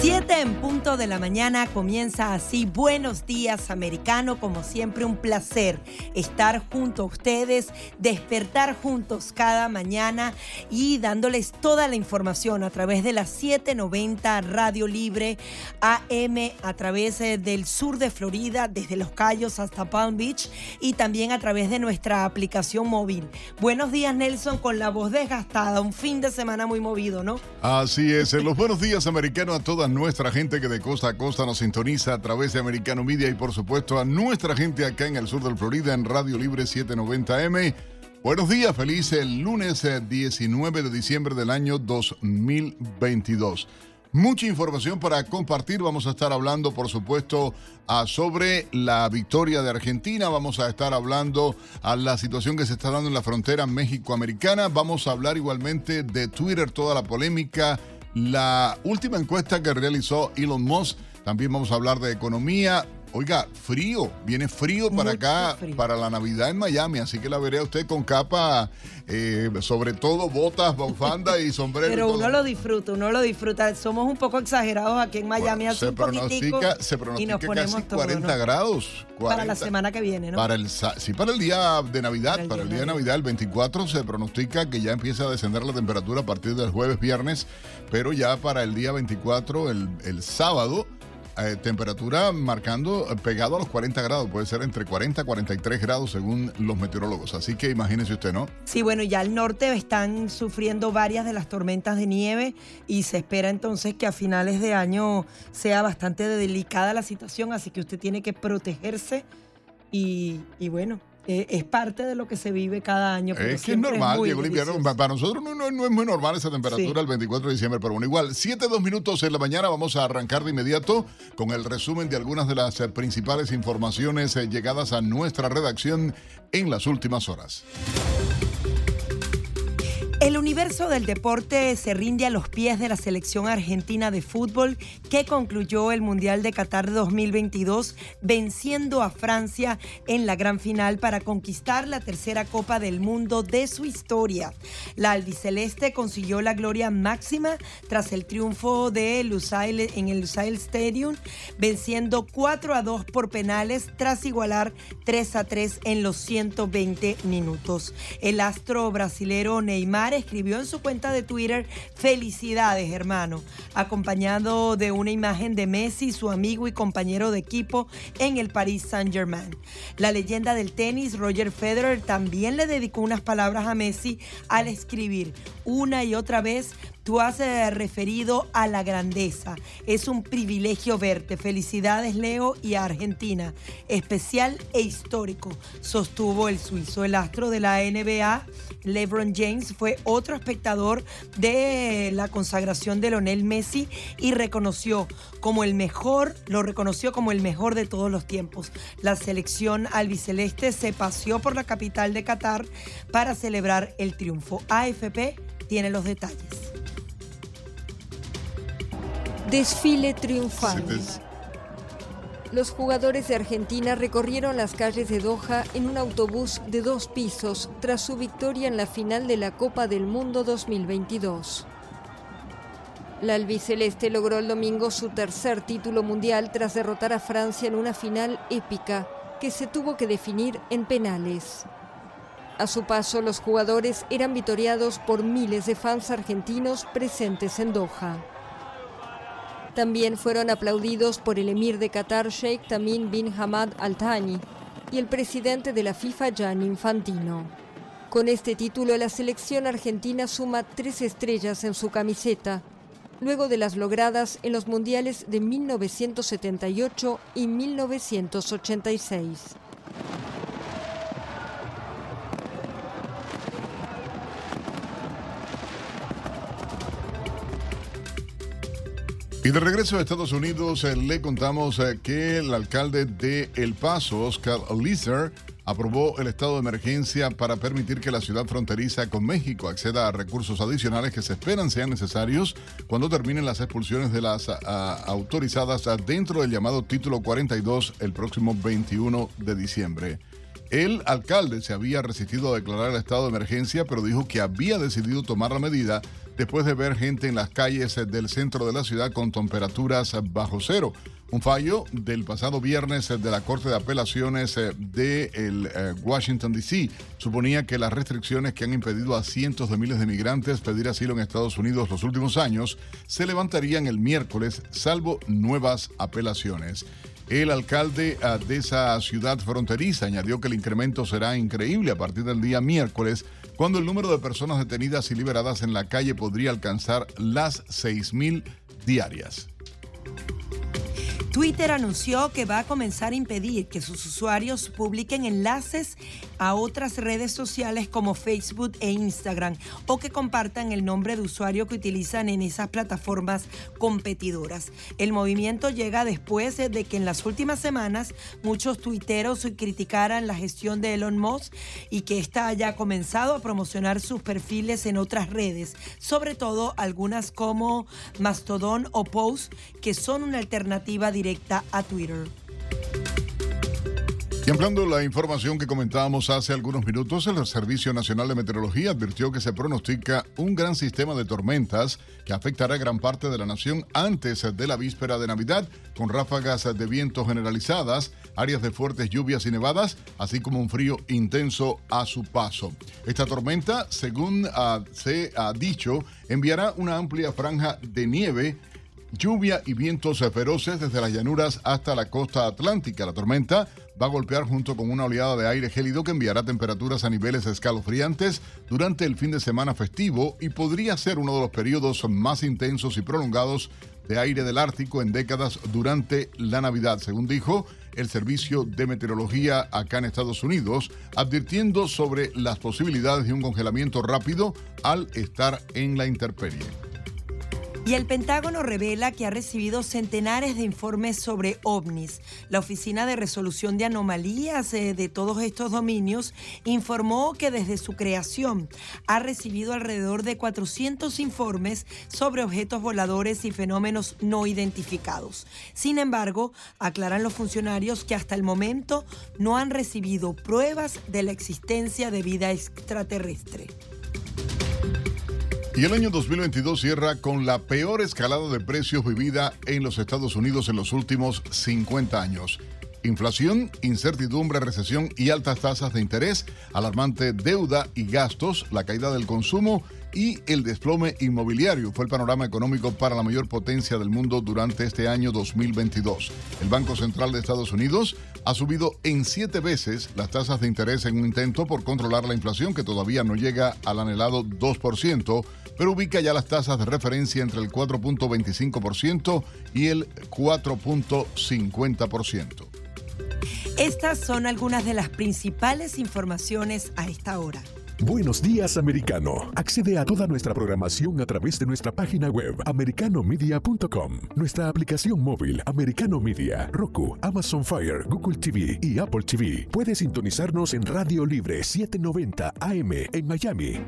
Siete en punto de la mañana comienza así. Buenos días, americano. Como siempre, un placer estar junto a ustedes, despertar juntos cada mañana y dándoles toda la información a través de la 790 Radio Libre AM, a través eh, del sur de Florida, desde Los Cayos hasta Palm Beach y también a través de nuestra aplicación móvil. Buenos días, Nelson, con la voz desgastada. Un fin de semana muy movido, ¿no? Así es. Los buenos días, americano, a nuestra gente que de costa a costa nos sintoniza a través de Americano Media y por supuesto a nuestra gente acá en el sur del Florida en Radio Libre 790M. Buenos días, feliz el lunes 19 de diciembre del año 2022. Mucha información para compartir. Vamos a estar hablando, por supuesto, sobre la victoria de Argentina. Vamos a estar hablando a la situación que se está dando en la frontera México-Americana. Vamos a hablar igualmente de Twitter, toda la polémica la última encuesta que realizó Elon Musk, también vamos a hablar de economía. Oiga, frío, viene frío para acá, para la Navidad en Miami, así que la veré a usted con capa, eh, sobre todo botas, bufanda y sombrero. Pero uno lo disfruta, uno lo disfruta. Somos un poco exagerados aquí en Miami, hace se un pronostica, se pronostica y nos ponemos casi todo, 40 ¿no? grados. Para la semana que viene, ¿no? Para el, sí, para el día de Navidad, para el, día de Navidad, el 24, se pronostica que ya empieza a descender la temperatura a partir del jueves, viernes, pero ya para el día 24, el, el sábado, eh, temperatura marcando eh, pegado a los 40 grados, puede ser entre 40 y 43 grados según los meteorólogos. Así que imagínese usted, ¿no? Sí, bueno, ya al norte están sufriendo varias de las tormentas de nieve y se espera entonces que a finales de año sea bastante delicada la situación, así que usted tiene que protegerse y, y bueno, eh, es parte de lo que se vive cada año. Es que es normal, llegó el invierno. Para nosotros no, no- no es muy normal esa temperatura Sí. el 24 de diciembre, pero bueno, igual, 7, 2 minutos en la mañana. Vamos a arrancar de inmediato con el resumen de algunas de las eh, principales informaciones eh, llegadas a nuestra redacción en las últimas horas. El universo del deporte se rinde a los pies de la selección argentina de fútbol que concluyó el Mundial de Qatar de 2022 venciendo a Francia en la gran final para conquistar la tercera Copa del Mundo de su historia. La albiceleste consiguió la gloria máxima tras el triunfo de Lusail en el Lusail Stadium venciendo 4 a 2 por penales tras igualar 3 a 3 en los 120 minutos. El astro brasilero Neymar escribió en su cuenta de Twitter, felicidades hermano, acompañado de una imagen de Messi, su amigo y compañero de equipo en el Paris Saint Germain. La leyenda del tenis, Roger Federer, también le dedicó unas palabras a Messi al escribir una y otra vez Tú has referido a la grandeza. Es un privilegio verte. Felicidades, Leo, y a Argentina. Especial e histórico, sostuvo el suizo. El astro de la NBA, LeBron James, fue otro espectador de la consagración de Lionel Messi y reconoció como el mejor, lo reconoció como el mejor de todos los tiempos. La selección albiceleste se paseó por la capital de Qatar para celebrar el triunfo. AFP tiene los detalles. Desfile triunfal. Los jugadores de Argentina recorrieron las calles de Doha en un autobús de dos pisos tras su victoria en la final de la Copa del Mundo 2022. La albiceleste logró el domingo su tercer título mundial tras derrotar a Francia en una final épica que se tuvo que definir en penales. A su paso, los jugadores eran vitoreados por miles de fans argentinos presentes en Doha. También fueron aplaudidos por el emir de Qatar, Sheikh Tamim bin Hamad Al Thani, y el presidente de la FIFA, Gianni Infantino. Con este título, la selección argentina suma tres estrellas en su camiseta, luego de las logradas en los mundiales de 1978 y 1986. Y de regreso a Estados Unidos, eh, le contamos eh, que el alcalde de El Paso, Oscar Lizer, aprobó el estado de emergencia para permitir que la ciudad fronteriza con México acceda a recursos adicionales que se esperan sean necesarios cuando terminen las expulsiones de las ah, autorizadas ah, dentro del llamado título 42 el próximo 21 de diciembre. El alcalde se había resistido a declarar el estado de emergencia, pero dijo que había decidido tomar la medida después de ver gente en las calles del centro de la ciudad con temperaturas bajo cero. Un fallo del pasado viernes de la Corte de Apelaciones de eh, Washington, D.C. suponía que las restricciones que han impedido a cientos de miles de migrantes pedir asilo en Estados Unidos los últimos años se levantarían el miércoles, salvo nuevas apelaciones. El alcalde ah, de esa ciudad fronteriza añadió que el incremento será increíble a partir del día miércoles, cuando el número de personas detenidas y liberadas en la calle podría alcanzar las 6.000 diarias. Twitter anunció que va a comenzar a impedir que sus usuarios publiquen enlaces a otras redes sociales como Facebook e Instagram o que compartan el nombre de usuario que utilizan en esas plataformas competidoras. El movimiento llega después de que en las últimas semanas muchos tuiteros criticaran la gestión de Elon Musk y que ésta haya comenzado a promocionar sus perfiles en otras redes, sobre todo algunas como Mastodon o Post, que son una alternativa directa a Twitter. Y ampliando la información que comentábamos hace algunos minutos, el Servicio Nacional de Meteorología advirtió que se pronostica un gran sistema de tormentas que afectará gran parte de la nación antes de la víspera de Navidad, con ráfagas de viento generalizadas, áreas de fuertes lluvias y nevadas, así como un frío intenso a su paso. Esta tormenta, según ah, se ha dicho, enviará una amplia franja de nieve lluvia y vientos feroces desde las llanuras hasta la costa atlántica. La tormenta va a golpear junto con una oleada de aire gélido que enviará temperaturas a niveles escalofriantes durante el fin de semana festivo y podría ser uno de los periodos más intensos y prolongados de aire del Ártico en décadas durante la Navidad, según dijo el Servicio de Meteorología acá en Estados Unidos, advirtiendo sobre las posibilidades de un congelamiento rápido al estar en la intemperie. Y el Pentágono revela que ha recibido centenares de informes sobre ovnis. La Oficina de Resolución de Anomalías eh, de todos estos dominios informó que desde su creación ha recibido alrededor de 400 informes sobre objetos voladores y fenómenos no identificados. Sin embargo, aclaran los funcionarios que hasta el momento no han recibido pruebas de la existencia de vida extraterrestre. Y el año 2022 cierra con la peor escalada de precios vivida en los Estados Unidos en los últimos 50 años. Inflación, incertidumbre, recesión y altas tasas de interés, alarmante deuda y gastos, la caída del consumo y el desplome inmobiliario fue el panorama económico para la mayor potencia del mundo durante este año 2022. El Banco Central de Estados Unidos ha subido en siete veces las tasas de interés en un intento por controlar la inflación que todavía no llega al anhelado 2%, pero ubica ya las tasas de referencia entre el 4.25% y el 4.50%. Estas son algunas de las principales informaciones a esta hora. Buenos días, americano. Accede a toda nuestra programación a través de nuestra página web, americanomedia.com, nuestra aplicación móvil, Americano Media, Roku, Amazon Fire, Google TV y Apple TV. Puedes sintonizarnos en Radio Libre 790 AM en Miami.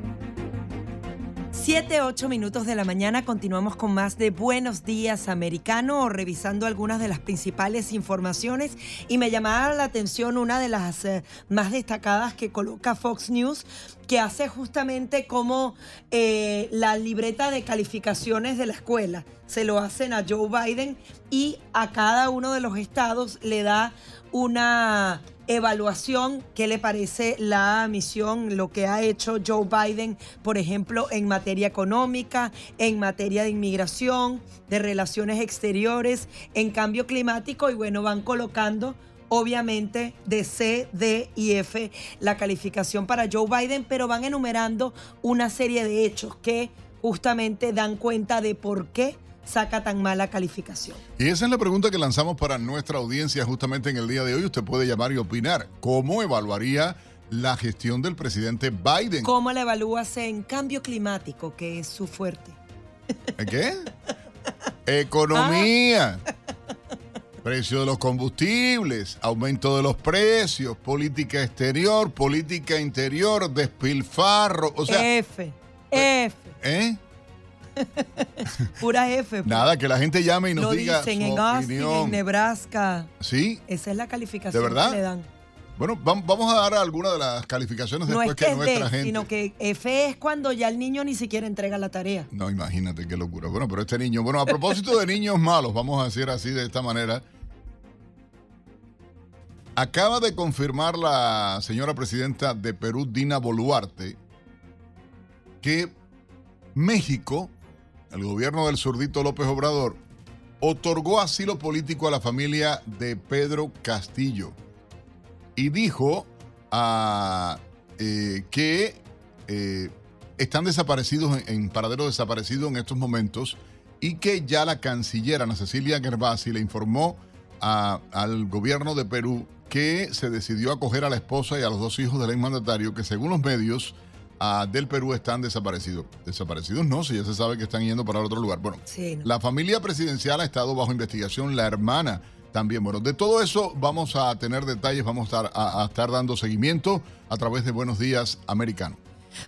7, 8 minutos de la mañana continuamos con más de Buenos Días Americano, revisando algunas de las principales informaciones y me llamaba la atención una de las eh, más destacadas que coloca Fox News, que hace justamente como eh, la libreta de calificaciones de la escuela. Se lo hacen a Joe Biden y a cada uno de los estados le da una evaluación, ¿qué le parece la misión, lo que ha hecho Joe Biden, por ejemplo, en materia económica, en materia de inmigración, de relaciones exteriores, en cambio climático? Y bueno, van colocando obviamente de C, D y F la calificación para Joe Biden, pero van enumerando una serie de hechos que justamente dan cuenta de por qué saca tan mala calificación? Y esa es la pregunta que lanzamos para nuestra audiencia justamente en el día de hoy. Usted puede llamar y opinar. ¿Cómo evaluaría la gestión del presidente Biden? ¿Cómo la evalúas en cambio climático, que es su fuerte? ¿Qué? Economía. Precio de los combustibles, aumento de los precios, política exterior, política interior, despilfarro, o sea... F, F. ¿Eh? Pura F. Pues. Nada, que la gente llame y nos Lo diga dicen su en Austin, opinión. en Nebraska. ¿Sí? Esa es la calificación ¿De verdad? que le dan. Bueno, vamos a dar algunas de las calificaciones después no es que, nuestra D, gente. Sino que F es cuando ya el niño ni siquiera entrega la tarea. No, imagínate qué locura. Bueno, pero este niño, bueno, a propósito de niños malos, vamos a decir así de esta manera. Acaba de confirmar la señora presidenta de Perú, Dina Boluarte, que México, el gobierno del surdito López Obrador, otorgó asilo político a la familia de Pedro Castillo y dijo ah, eh, que eh, están desaparecidos en, paradero desaparecido en estos momentos y que ya la canciller Ana Cecilia Gervasi le informó al gobierno de Perú que se decidió acoger a la esposa y a los dos hijos del exmandatario que según los medios del Perú están desaparecidos. Desaparecidos no, si ya se sabe que están yendo para otro lugar. Bueno, la familia presidencial ha estado bajo investigación, la hermana también. Bueno, de todo eso vamos a tener detalles, vamos a estar, a estar dando seguimiento a través de Buenos Días Americano.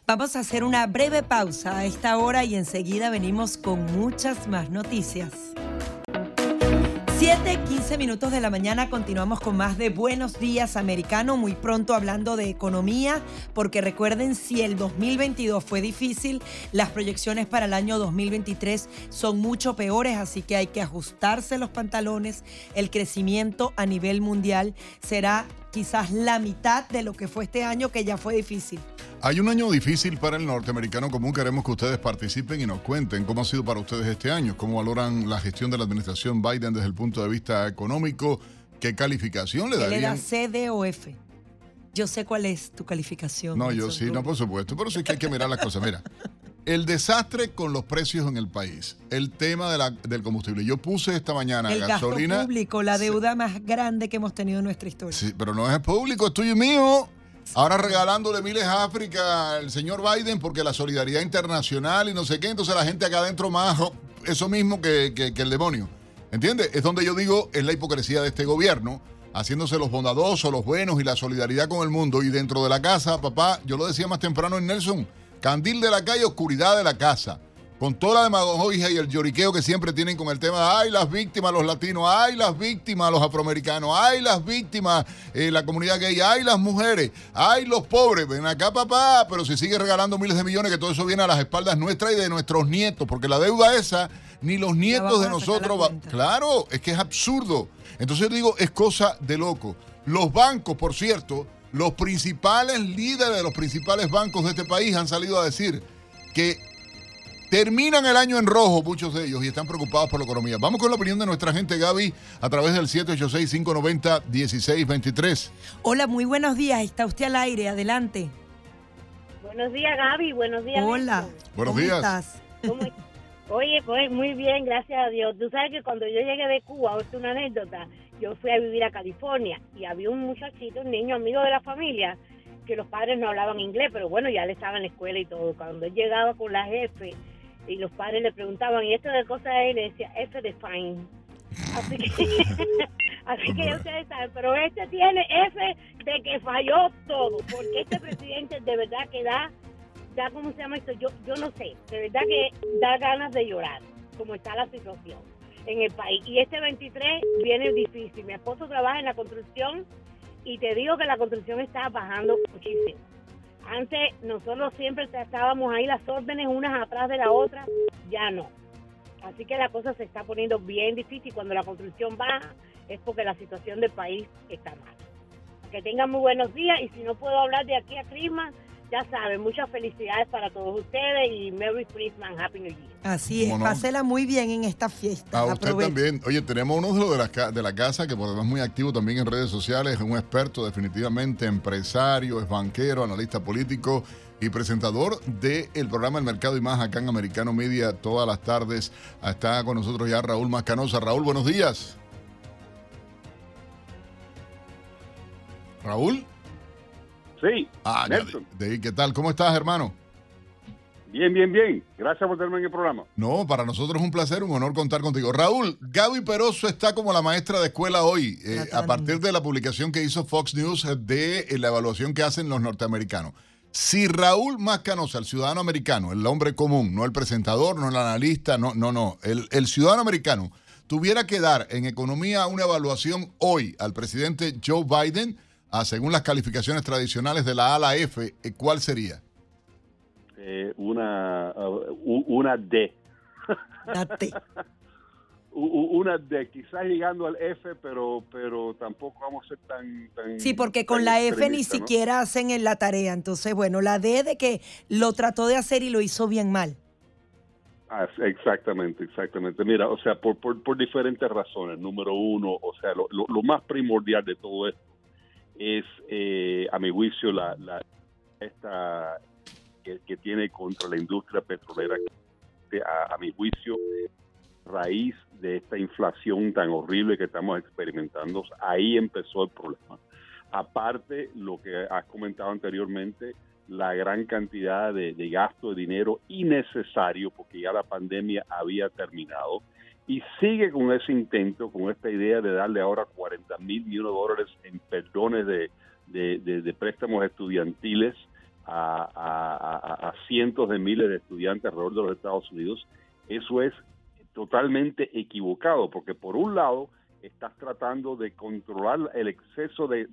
Vamos a hacer una breve pausa a esta hora y enseguida venimos con muchas más noticias. 7, 15 minutos de la mañana continuamos con más de Buenos Días Americano, muy pronto hablando de economía, porque recuerden, si el 2022 fue difícil, las proyecciones para el año 2023 son mucho peores, así que hay que ajustarse los pantalones. El crecimiento a nivel mundial será quizás la mitad de lo que fue este año, que ya fue difícil. Hay un año difícil para el norteamericano común. Queremos que ustedes participen y nos cuenten cómo ha sido para ustedes este año, cómo valoran la gestión de la administración Biden desde el punto de vista económico, qué calificación le darían. ¿Le da C, D o F? Yo sé cuál es tu calificación. No, yo sí, no, por supuesto, pero sí que hay que mirar las cosas. Mira, el desastre con los precios en el país, el tema del combustible. Yo puse esta mañana el gasolina. Gasto público, la deuda más grande que hemos tenido en nuestra historia. Sí, pero no es público, es tuyo y mío. Ahora regalándole miles a África al señor Biden porque la solidaridad internacional y no sé qué, entonces la gente acá adentro más eso mismo que, el demonio. ¿Entiendes? Es donde yo digo, es la hipocresía de este gobierno, haciéndose los bondadosos, los buenos y la solidaridad con el mundo. Y dentro de la casa, papá, yo lo decía más temprano en Nelson, candil de la calle, oscuridad de la casa. Con toda la demagogia y el lloriqueo que siempre tienen con el tema de ay las víctimas, los latinos, ay las víctimas, los afroamericanos, ay las víctimas, eh, la comunidad gay, ay las mujeres, ay los pobres, ven acá papá, pero si sigue regalando miles de millones, que todo eso viene a las espaldas nuestras y de nuestros nietos, porque la deuda esa, ni los nietos de nosotros, va, claro, es que es absurdo. Entonces digo, es cosa de loco. Los bancos, por cierto, los principales líderes de los principales bancos de este país han salido a decir que Terminan el año en rojo muchos de ellos y están preocupados por la economía. Vamos con la opinión de nuestra gente Gaby a través del 786-590-1623. Hola, muy buenos días. Está usted al aire. Adelante. Buenos días, Gaby. Buenos días. Hola. Buenos días. Estás? Oye, pues muy bien, gracias a Dios. Tú sabes que cuando yo llegué de Cuba, es una anécdota, yo fui a vivir a California y había un muchachito, un niño amigo de la familia, que los padres no hablaban inglés, pero bueno, ya le estaba en la escuela y todo. Cuando él llegaba con la jefe, y los padres le preguntaban, ¿y esto de cosa es? le decía, F de fine. Así que, así que ustedes saben, pero este tiene F de que falló todo, porque este presidente de verdad que da, da ¿cómo se llama esto? Yo, yo no sé, de verdad que da ganas de llorar, como está la situación en el país. Y este 23 viene difícil. Mi esposo trabaja en la construcción y te digo que la construcción está bajando muchísimo. Antes nosotros siempre estábamos ahí las órdenes unas atrás de la otra, ya no. Así que la cosa se está poniendo bien difícil. Cuando la construcción baja es porque la situación del país está mal. Que tengan muy buenos días y si no puedo hablar de aquí a Christmas, ya saben, muchas felicidades para todos ustedes y Merry Christmas, Happy New Year. Así es, pásela muy bien en esta fiesta. A usted también. Oye, tenemos uno de, los de, la, casa que por demás muy activo también en redes sociales, es un experto definitivamente, empresario, es banquero, analista político y presentador del programa El Mercado y Más acá en Americano Media todas las tardes. Está con nosotros ya Raúl Mascanosa. Raúl, buenos días. Raúl. Sí. Ah, De, ¿qué tal? ¿Cómo estás, hermano? Bien, bien, bien. Gracias por tenerme en el programa. No, para nosotros es un placer, un honor contar contigo. Raúl, Gaby Peroso está como la maestra de escuela hoy, eh, a partir de la publicación que hizo Fox News de eh, la evaluación que hacen los norteamericanos. Si Raúl Mascanosa, el ciudadano americano, el hombre común, no el presentador, no el analista, no, no, no, el, el ciudadano americano, tuviera que dar en economía una evaluación hoy al presidente Joe Biden, a, según las calificaciones tradicionales de la A a la F, eh, ¿cuál sería? Eh, una, uh, una D. La T. una D, quizás llegando al F, pero pero tampoco vamos a ser tan... tan Sí, porque con tan la F ni siquiera hacen en la tarea. Entonces, bueno, la D de que lo trató de hacer y lo hizo bien mal. Ah, exactamente, exactamente. Mira, o sea, por, por, por diferentes razones. Número uno, o sea, lo, lo, lo más primordial de todo esto es, eh, a mi juicio, la, esta que, tiene contra la industria petrolera, a, a mi juicio, raíz de esta inflación tan horrible que estamos experimentando, ahí empezó el problema. Aparte, lo que has comentado anteriormente, la gran cantidad de, de gasto de dinero innecesario porque ya la pandemia había terminado y sigue con ese intento, con esta idea de darle ahora 40 mil millones de dólares en perdones de, de, préstamos estudiantiles a, cientos de miles de estudiantes alrededor de los Estados Unidos. Eso es totalmente equivocado porque por un lado estás tratando de controlar el exceso de,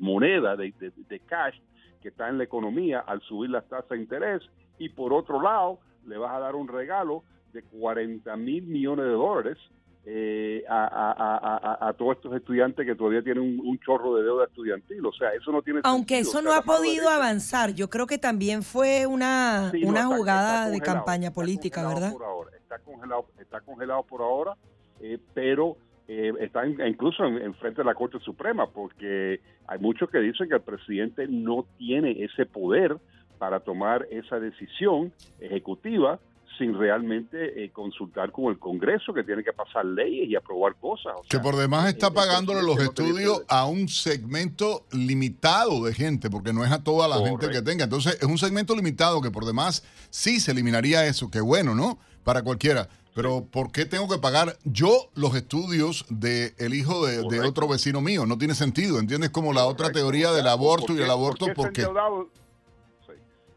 moneda, de cash que está en la economía al subir las tasas de interés y por otro lado le vas a dar un regalo de 40 mil millones de dólares eh, a, a- a- a- todos estos estudiantes que todavía tienen un, un chorro de deuda estudiantil. O sea, eso no tiene Aunque sentido. eso O sea, no ha podido avanzar, yo creo que también fue una, Sí, no, una está- jugada está de campaña política, ¿verdad? Por ahora, está congelado, está congelado por ahora, eh, pero eh, está en- incluso en, en frente de la Corte Suprema, porque hay muchos que dicen que el presidente no tiene ese poder para tomar esa decisión ejecutiva sin realmente eh, consultar con el Congreso, que tiene que pasar leyes y aprobar cosas. O Que sea, por demás está pagándole los estudios a un segmento limitado de gente, porque no es a toda la gente que tenga. Entonces, es un segmento limitado que por demás sí se eliminaría eso. Qué bueno, ¿no? Para cualquiera. Pero ¿por qué tengo que pagar yo los estudios del el hijo de, de otro vecino mío? No tiene sentido. ¿Entiendes? Como la otra teoría del aborto ¿por y el aborto, ¿por qué ¿por ese qué? endeudado?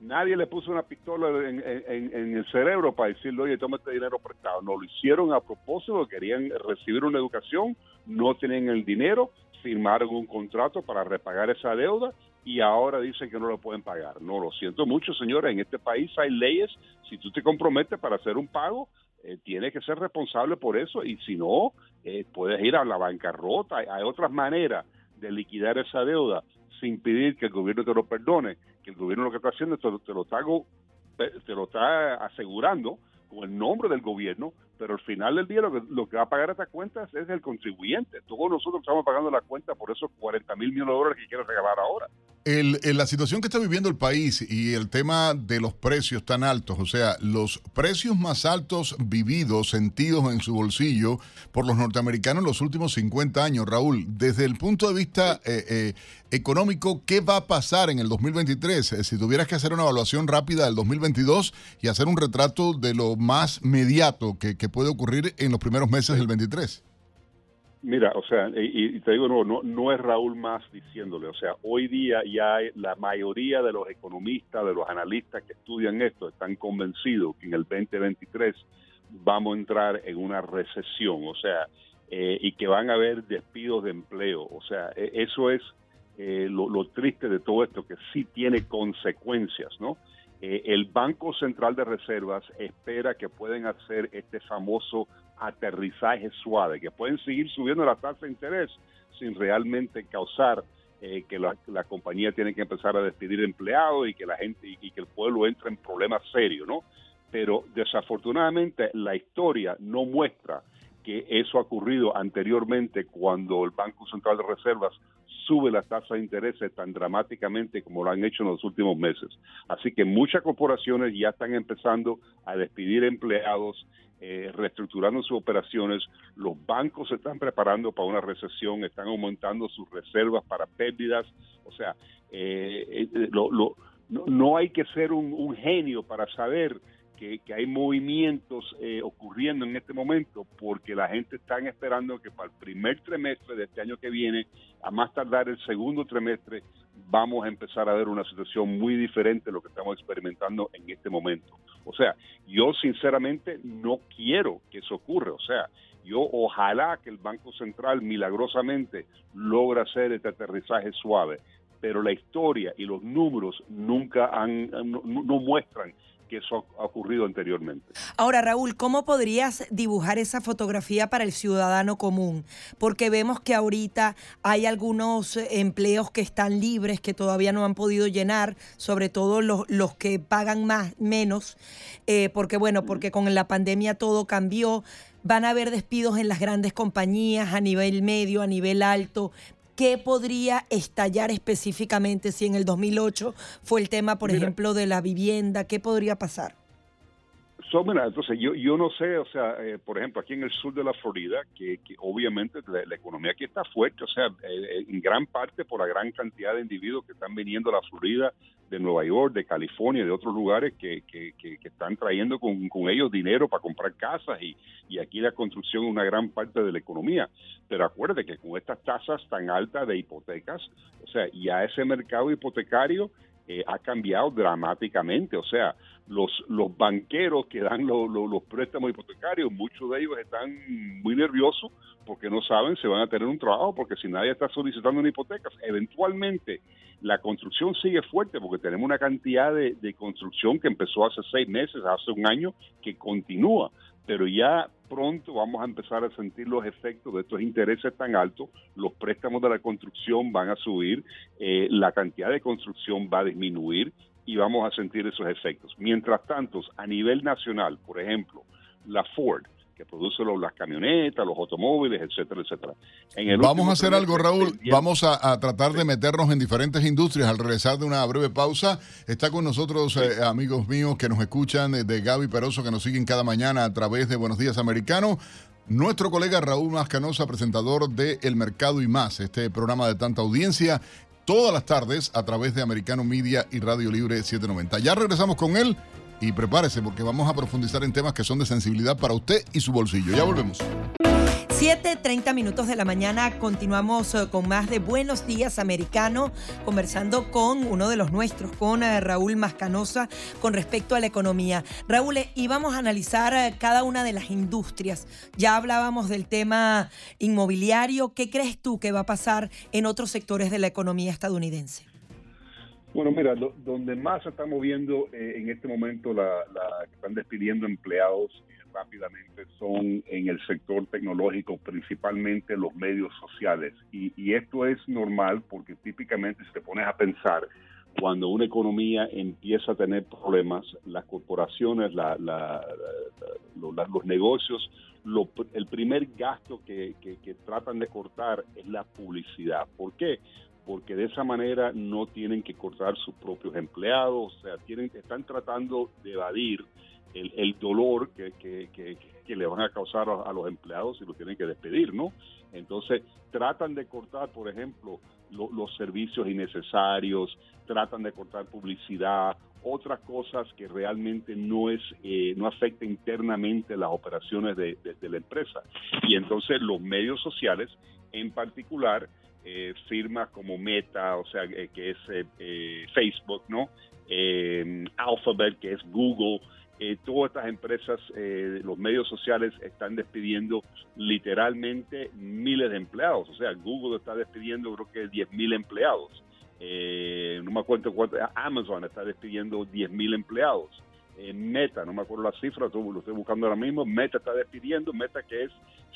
Nadie le puso una pistola en, el cerebro para decirle, oye, toma este dinero prestado. No, lo hicieron a propósito, querían recibir una educación, no tenían el dinero, firmaron un contrato para repagar esa deuda y ahora dicen que no lo pueden pagar. No, lo siento mucho, señores, en este país hay leyes, si tú te comprometes para hacer un pago, eh, tienes que ser responsable por eso y si no, eh, puedes ir a la bancarrota. Hay otras maneras de liquidar esa deuda sin pedir que el gobierno te lo perdone, que el gobierno lo que está haciendo te, lo- te lo está, te lo está asegurando con el nombre del gobierno, pero al final del día lo que, lo que va a pagar estas cuentas es el contribuyente. Todos nosotros estamos pagando la cuenta por esos 40 mil millones de dólares que quiere regalar ahora. El, la situación que está viviendo el país y el tema de los precios tan altos, o sea, los precios más altos vividos, sentidos en su bolsillo por los norteamericanos en los últimos 50 años, Raúl, desde el punto de vista eh, eh, económico, ¿qué va a pasar en el 2023? Eh, si tuvieras que hacer una evaluación rápida del 2022 y hacer un retrato de lo más mediato que, que puede ocurrir en los primeros meses del 23. Mira, o sea, y, y te digo, no, no, no es Raúl más diciéndole, o sea, hoy día ya hay- la mayoría de los economistas, de los analistas que estudian esto, están convencidos que en el 2023 vamos a entrar en una recesión, o sea, eh, y que van a haber despidos de empleo, o sea, e- eso es eh, lo, lo triste de todo esto, que sí tiene consecuencias, ¿no? Eh, el Banco Central de Reservas espera que pueden hacer este famoso aterrizaje suave, que pueden seguir subiendo la tasa de interés sin realmente causar eh, que la, la compañía tiene que empezar a despedir empleados y que la gente y, y que el pueblo entre en problemas serios, ¿no? Pero desafortunadamente la historia no muestra que eso ha ocurrido anteriormente cuando el Banco Central de Reservas sube las tasas de interés tan dramáticamente como lo han hecho en los últimos meses. Así que muchas corporaciones ya están empezando a despedir empleados, eh, reestructurando sus operaciones. Los bancos se están preparando para una recesión, están aumentando sus reservas para pérdidas. O sea, eh, eh, lo- lo- no, no hay que ser un, un genio para saber que, hay movimientos eh, ocurriendo en este momento porque la gente está esperando que para el primer trimestre de este año que viene, a más tardar el segundo trimestre, vamos a empezar a ver una situación muy diferente de lo que estamos experimentando en este momento. O sea, yo sinceramente no quiero que eso ocurra. O sea, yo ojalá que el Banco Central milagrosamente logra hacer este aterrizaje suave, pero la historia y los números nunca han, no muestran que eso ha ocurrido anteriormente. Ahora, Raúl, ¿cómo podrías dibujar esa fotografía para el ciudadano común? Porque vemos que ahorita hay algunos eh, empleos que están libres, que todavía no han podido llenar, sobre todo los, los que pagan más, menos, eh, porque bueno, porque con la pandemia todo cambió. Van a haber despidos en las grandes compañías a nivel medio, a nivel alto, ¿qué podría estallar específicamente si en el 2008 fue el tema, por ejemplo, de la vivienda? ¿Qué podría pasar? Entonces yo, yo no sé, o sea, eh, por ejemplo, aquí en el sur de la Florida, que, obviamente la, economía aquí está fuerte, o sea, eh, en gran parte por la gran cantidad de individuos que están viniendo a la Florida, de Nueva York, de California, de otros lugares que, que, que, están trayendo con, con, ellos dinero para comprar casas y, y aquí la construcción es una gran parte de la economía. Pero acuérdate que con estas tasas tan altas de hipotecas, o sea, ya ese mercado hipotecario eh, ha cambiado dramáticamente. O sea, los, los banqueros que dan los préstamos hipotecarios, muchos de ellos están muy nerviosos porque no saben si van a tener un trabajo, porque si nadie está solicitando una hipoteca, eventualmente la construcción sigue fuerte porque tenemos una cantidad de, de construcción que empezó hace seis meses, hace un año, que continúa pero ya pronto vamos a empezar a sentir los efectos de estos intereses tan altos, los préstamos de la construcción van a subir, eh, la cantidad de construcción va a disminuir y vamos a sentir esos efectos. Mientras tanto, a nivel nacional, por ejemplo, la Ford, que produce las camionetas, los automóviles, etcétera, etcétera. Vamos a hacer algo, Raúl. Vamos a, tratar de meternos en diferentes industrias al regresar de una breve pausa. Está con nosotros eh, amigos míos que nos escuchan, eh, de Gaby Peroso, que nos siguen cada mañana a través de Buenos Días Americano. Nuestro colega Raúl Mascanosa, presentador de El Mercado y Más, este programa de tanta audiencia, todas las tardes a través de Americano Media y Radio Libre 790. Ya regresamos con él y prepárese porque vamos a profundizar en temas que son de sensibilidad para usted y su bolsillo. Ya volvemos. 7.30 minutos de la mañana continuamos eh, con más de Buenos Días Americano, conversando con uno de los nuestros, con eh, Raúl Mascanosa, con respecto a la economía. Raúl, íbamos a analizar eh, cada una de las industrias. Ya hablábamos del tema inmobiliario. ¿Qué crees tú que va a pasar en otros sectores de la economía estadounidense? Bueno, mira, donde más se está moviendo eh, en este momento, la, que están despidiendo empleados eh, rápidamente son en el sector tecnológico, principalmente los medios sociales. Y, esto es normal porque típicamente si te pones a pensar, cuando una economía empieza a tener problemas, las corporaciones, la, los negocios, el primer gasto que, que, tratan de cortar es la publicidad. ¿Por qué? Porque de esa manera no tienen que cortar sus propios empleados, o sea, tienen, están tratando de evadir el, dolor que, que, le van a causar a, los empleados si lo tienen que despedir, ¿no? Entonces, tratan de cortar, por ejemplo, los servicios innecesarios, tratan de cortar publicidad, otras cosas que realmente no es eh, no afecta internamente las operaciones de, de la empresa. Y entonces los medios sociales, en particular, eh, firmas como Meta, o sea, eh, que es eh, Facebook, ¿no? Alphabet, que es Google, todas estas empresas, los medios sociales están despidiendo literalmente miles de empleados. O sea, Google está despidiendo creo que 10 mil empleados. no me acuerdo cuánto, Amazon está despidiendo 10 mil empleados. Meta, no me acuerdo la cifra, lo estoy buscando ahora mismo, Meta está despidiendo, Meta que es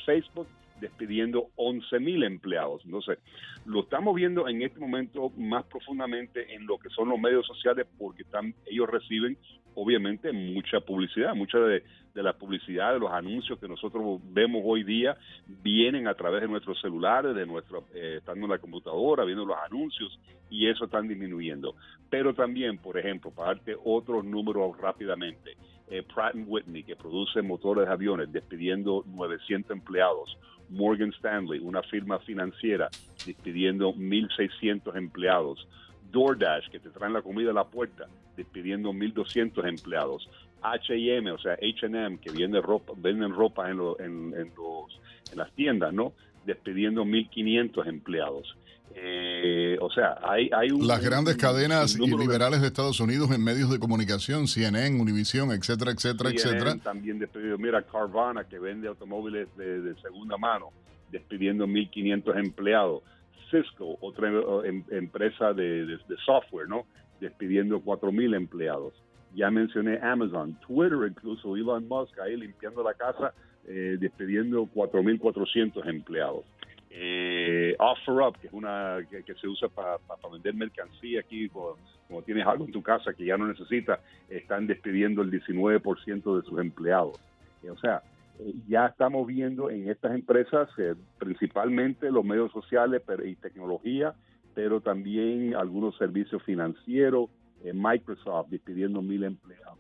Facebook despidiendo 11 mil empleados. Entonces, lo estamos viendo en este momento más profundamente en lo que son los medios sociales porque están, ellos reciben obviamente mucha publicidad, mucha de, la publicidad, de los anuncios que nosotros vemos hoy día vienen a través de nuestros celulares, de nuestro, eh, estando en la computadora, viendo los anuncios y eso están disminuyendo. Pero también, por ejemplo, para darte otros números rápidamente, eh, Pratt Whitney, que produce motores de aviones, despidiendo 900 empleados. Morgan Stanley, una firma financiera, despidiendo 1.600 empleados. DoorDash, que te traen la comida a la puerta, despidiendo 1.200 empleados. H&M, o sea, H&M, que vende ropa, venden ropa en, en, los, en las tiendas, ¿no? Despidiendo 1.500 empleados. Eh, o sea, hay, hay un, Las grandes cadenas y liberales de... Estados Unidos en medios de comunicación, CNN, Univision, etcétera, etcétera, CNN etcétera. También despedido. Mira, Carvana, que vende automóviles de, de segunda mano, despidiendo 1.500 empleados. Cisco, otra em, empresa de, software, ¿no? Despidiendo 4.000 empleados. Ya mencioné Amazon, Twitter, incluso Elon Musk ahí limpiando la casa, eh, despidiendo 4.400 empleados. Eh, OfferUp, que es una que, se usa para vender mercancía aquí, como, tienes algo en tu casa que ya no necesitas, están despidiendo el 19% de sus empleados. Eh, o sea, eh, ya estamos viendo en estas empresas, eh, principalmente los medios sociales y tecnología, pero también algunos servicios financieros, Microsoft despidiendo mil empleados.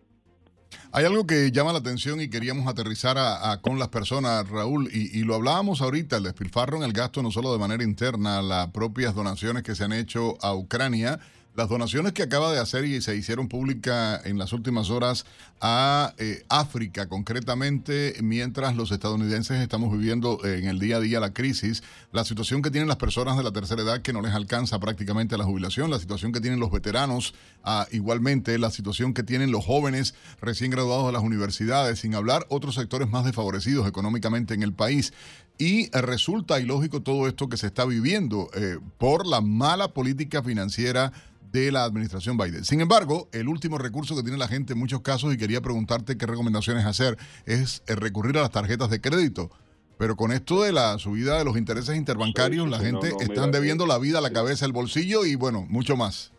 Hay algo que llama la atención y queríamos aterrizar a, con las personas, Raúl, y, y, lo hablábamos ahorita, el despilfarro en el gasto no solo de manera interna, las propias donaciones que se han hecho a Ucrania, las donaciones que acaba de hacer y se hicieron públicas en las últimas horas a eh, África, concretamente, mientras los estadounidenses estamos viviendo en el día a día la crisis, la situación que tienen las personas de la tercera edad que no les alcanza prácticamente la jubilación, la situación que tienen los veteranos, ah, igualmente la situación que tienen los jóvenes recién graduados de las universidades, sin hablar otros sectores más desfavorecidos económicamente en el país. Y resulta ilógico todo esto que se está viviendo eh, por la mala política financiera de la administración Biden. Sin embargo, el último recurso que tiene la gente en muchos casos, y quería preguntarte qué recomendaciones hacer, es recurrir a las tarjetas de crédito. Pero con esto de la subida de los intereses interbancarios, sí, la gente no, no, están mira, debiendo la vida, la cabeza, el bolsillo y bueno, mucho más.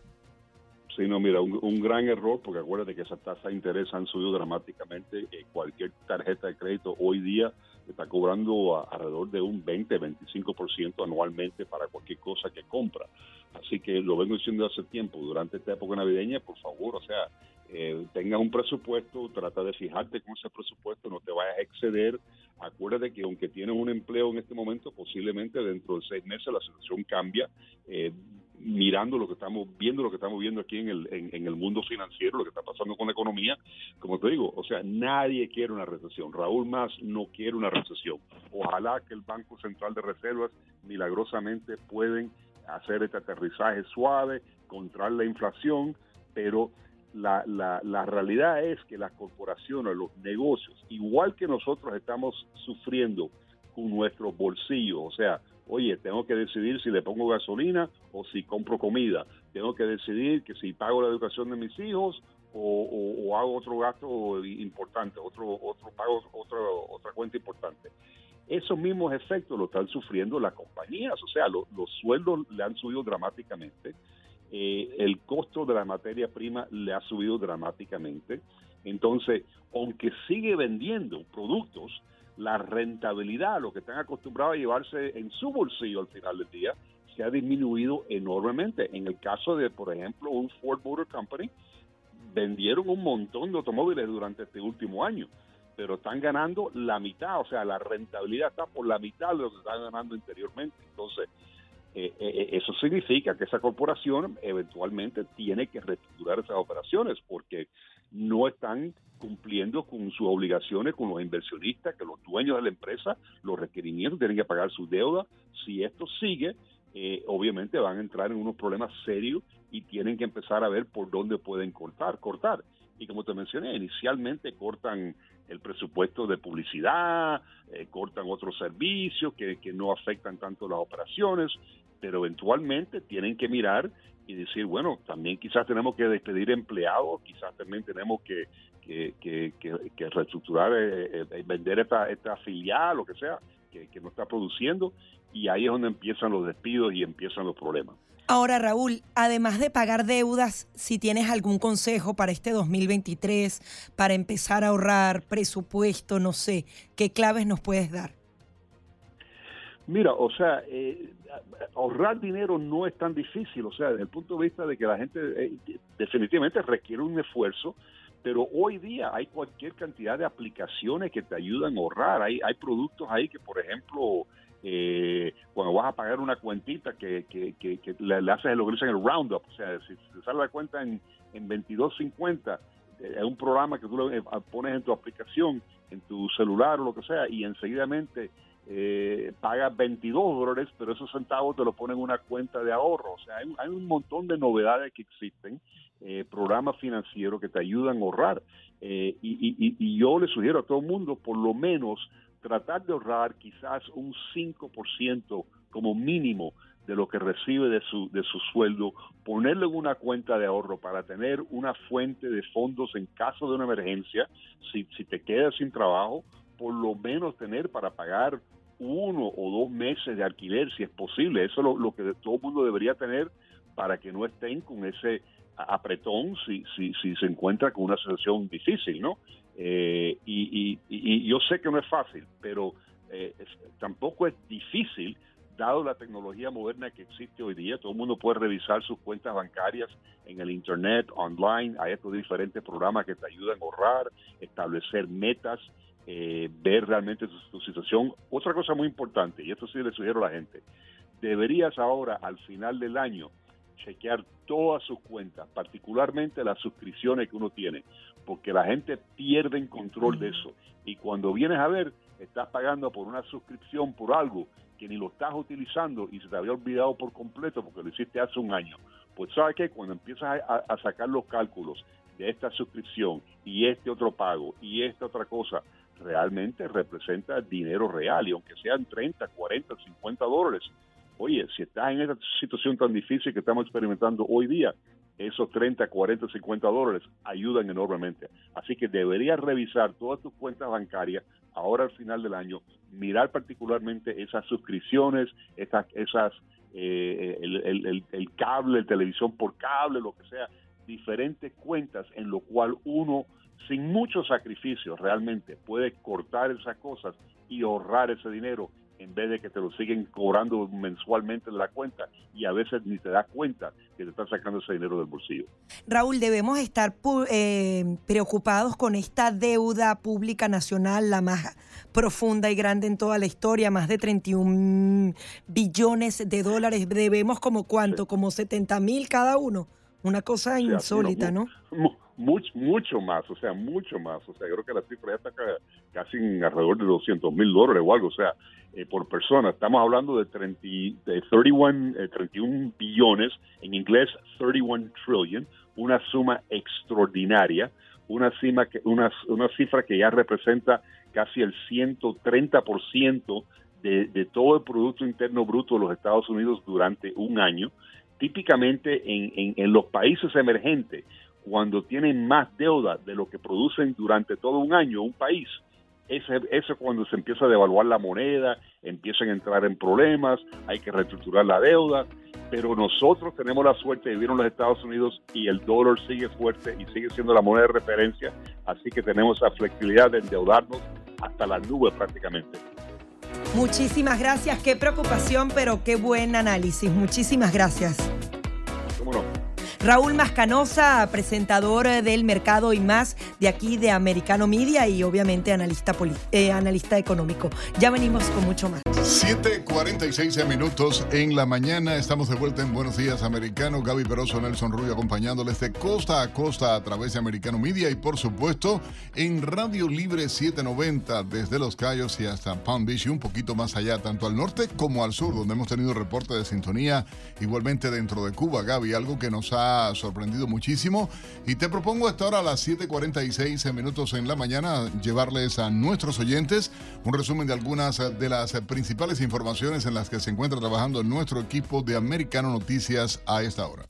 Sí, no, mira, un, un, gran error, porque acuérdate que esas tasas de interés han subido dramáticamente. Eh, cualquier tarjeta de crédito hoy día está cobrando a, alrededor de un 20-25% anualmente para cualquier cosa que compra. Así que lo vengo diciendo hace tiempo, durante esta época navideña, por favor, o sea, eh, tenga un presupuesto, trata de fijarte con ese presupuesto, no te vayas a exceder. Acuérdate que aunque tienes un empleo en este momento, posiblemente dentro de seis meses la situación cambia. Eh, mirando lo que estamos viendo, lo que estamos viendo aquí en el, en, el mundo financiero, lo que está pasando con la economía, como te digo, o sea, nadie quiere una recesión. Raúl Más no quiere una recesión. Ojalá que el Banco Central de Reservas milagrosamente pueden hacer este aterrizaje suave, controlar la inflación, pero la, la, la realidad es que las corporaciones, los negocios, igual que nosotros estamos sufriendo con nuestros bolsillos, o sea, oye, tengo que decidir si le pongo gasolina o si compro comida, tengo que decidir que si pago la educación de mis hijos o, hago otro gasto importante, otro, otro pago, otro, otra cuenta importante. Esos mismos efectos lo están sufriendo las compañías, o sea, lo, los sueldos le han subido dramáticamente, eh, el costo de la materia prima le ha subido dramáticamente, entonces, aunque sigue vendiendo productos, la rentabilidad, lo que están acostumbrados a llevarse en su bolsillo al final del día, se ha disminuido enormemente. En el caso de, por ejemplo, un Ford Motor Company, vendieron un montón de automóviles durante este último año, pero están ganando la mitad, o sea, la rentabilidad está por la mitad de lo que están ganando anteriormente. Entonces, eh, eh, eso significa que esa corporación eventualmente tiene que reestructurar esas operaciones porque no están cumpliendo con sus obligaciones con los inversionistas, que los dueños de la empresa, los requerimientos tienen que pagar su deuda. Si esto sigue, eh, obviamente van a entrar en unos problemas serios y tienen que empezar a ver por dónde pueden cortar, cortar. Y como te mencioné, inicialmente cortan el presupuesto de publicidad, eh, cortan otros servicios que, que no afectan tanto las operaciones, pero eventualmente tienen que mirar y decir, bueno, también quizás tenemos que despedir empleados, quizás también tenemos que, que, que, que reestructurar, eh, eh, vender esta, esta filial, lo que sea, que, que no está produciendo, y ahí es donde empiezan los despidos y empiezan los problemas. Ahora, Raúl, además de pagar deudas, si tienes algún consejo para este 2023, para empezar a ahorrar presupuesto, no sé, ¿qué claves nos puedes dar? Mira, o sea, eh, ahorrar dinero no es tan difícil, o sea, desde el punto de vista de que la gente eh, definitivamente requiere un esfuerzo, pero hoy día hay cualquier cantidad de aplicaciones que te ayudan a ahorrar. Hay, hay productos ahí que, por ejemplo, eh, cuando vas a pagar una cuentita que, que, le, le, haces lo que dicen el roundup, o sea, si te sale la cuenta en, en 22.50, es un programa que tú le pones en tu aplicación, en tu celular o lo que sea, y enseguidamente eh, pagas 22 dólares, pero esos centavos te lo ponen en una cuenta de ahorro. O sea, hay, un montón de novedades que existen, eh, programas financieros que te ayudan a ahorrar. Eh, y, y, yo le sugiero a todo el mundo, por lo menos, tratar de ahorrar quizás un 5% como mínimo de lo que recibe de su, de su sueldo, ponerlo en una cuenta de ahorro para tener una fuente de fondos en caso de una emergencia, si, si te quedas sin trabajo, por lo menos tener para pagar uno o dos meses de alquiler, si es posible. Eso es lo, que todo el mundo debería tener para que no estén con ese apretón si, si, si se encuentra con una situación difícil, ¿no? Eh, y, y, yo sé que no es fácil, pero eh, tampoco es difícil dado la tecnología moderna que existe hoy día, todo el mundo puede revisar sus cuentas bancarias en el Internet, online, hay estos diferentes programas que te ayudan a ahorrar, establecer metas, eh, ver realmente tu, situación. Otra cosa muy importante, y esto sí le sugiero a la gente, deberías ahora al final del año chequear todas sus cuentas, particularmente las suscripciones que uno tiene, porque la gente pierde el control de eso. Y cuando vienes a ver, estás pagando por una suscripción por algo que ni lo estás utilizando y se te había olvidado por completo porque lo hiciste hace un año. Pues sabes que cuando empiezas a, sacar los cálculos de esta suscripción y este otro pago y esta otra cosa, realmente representa dinero real y aunque sean 30, 40, 50 dólares, oye, si estás en esta situación tan difícil que estamos experimentando hoy día, esos 30, 40, 50 dólares ayudan enormemente. Así que deberías revisar todas tus cuentas bancarias ahora al final del año, mirar particularmente esas suscripciones, esas, esas eh, el, cable, el televisión por cable, lo que sea, diferentes cuentas en lo cual uno sin mucho sacrificio realmente puede cortar esas cosas y ahorrar ese dinero en vez de que te lo siguen cobrando mensualmente de la cuenta y a veces ni te das cuenta que te están sacando ese dinero del bolsillo. Raúl, debemos estar eh, preocupados con esta deuda pública nacional, la más profunda y grande en toda la historia, más de 31 billones de dólares. Debemos como cuánto, como 70 mil cada uno. Una cosa insólita, ¿no? Mucho, mucho más, o sea, mucho más. O sea, yo creo que la cifra ya está casi en alrededor de 200 mil dólares o algo, o sea, eh, por persona. Estamos hablando de, 30, de 31, 31 eh, billones, en inglés 31 trillion, una suma extraordinaria, una, cima que, una, una cifra que ya representa casi el 130% de, de todo el Producto Interno Bruto de los Estados Unidos durante un año. Típicamente en, en, en los países emergentes, cuando tienen más deuda de lo que producen durante todo un año un país, eso es cuando se empieza a devaluar la moneda, empiezan a entrar en problemas, hay que reestructurar la deuda, pero nosotros tenemos la suerte de vivir en los Estados Unidos y el dólar sigue fuerte y sigue siendo la moneda de referencia, así que tenemos la flexibilidad de endeudarnos hasta las nubes prácticamente. Muchísimas gracias, qué preocupación, pero qué buen análisis. Muchísimas gracias. ¿Cómo no? Raúl Mascanosa, presentador del mercado y más de aquí de Americano Media y obviamente analista, eh, analista económico. Ya venimos con mucho más. 7:46 minutos en la mañana. Estamos de vuelta en Buenos Días Americano. Gaby Peroso, Nelson Rubio acompañándoles de costa a costa a través de Americano Media y por supuesto en Radio Libre 790 desde Los Cayos y hasta Palm Beach y un poquito más allá, tanto al norte como al sur, donde hemos tenido reporte de sintonía igualmente dentro de Cuba. Gaby, algo que nos ha sorprendido muchísimo. Y te propongo hasta ahora a las 7:46 minutos en la mañana llevarles a nuestros oyentes un resumen de algunas de las principales informaciones en las que se encuentra trabajando nuestro equipo de Americano Noticias a esta hora.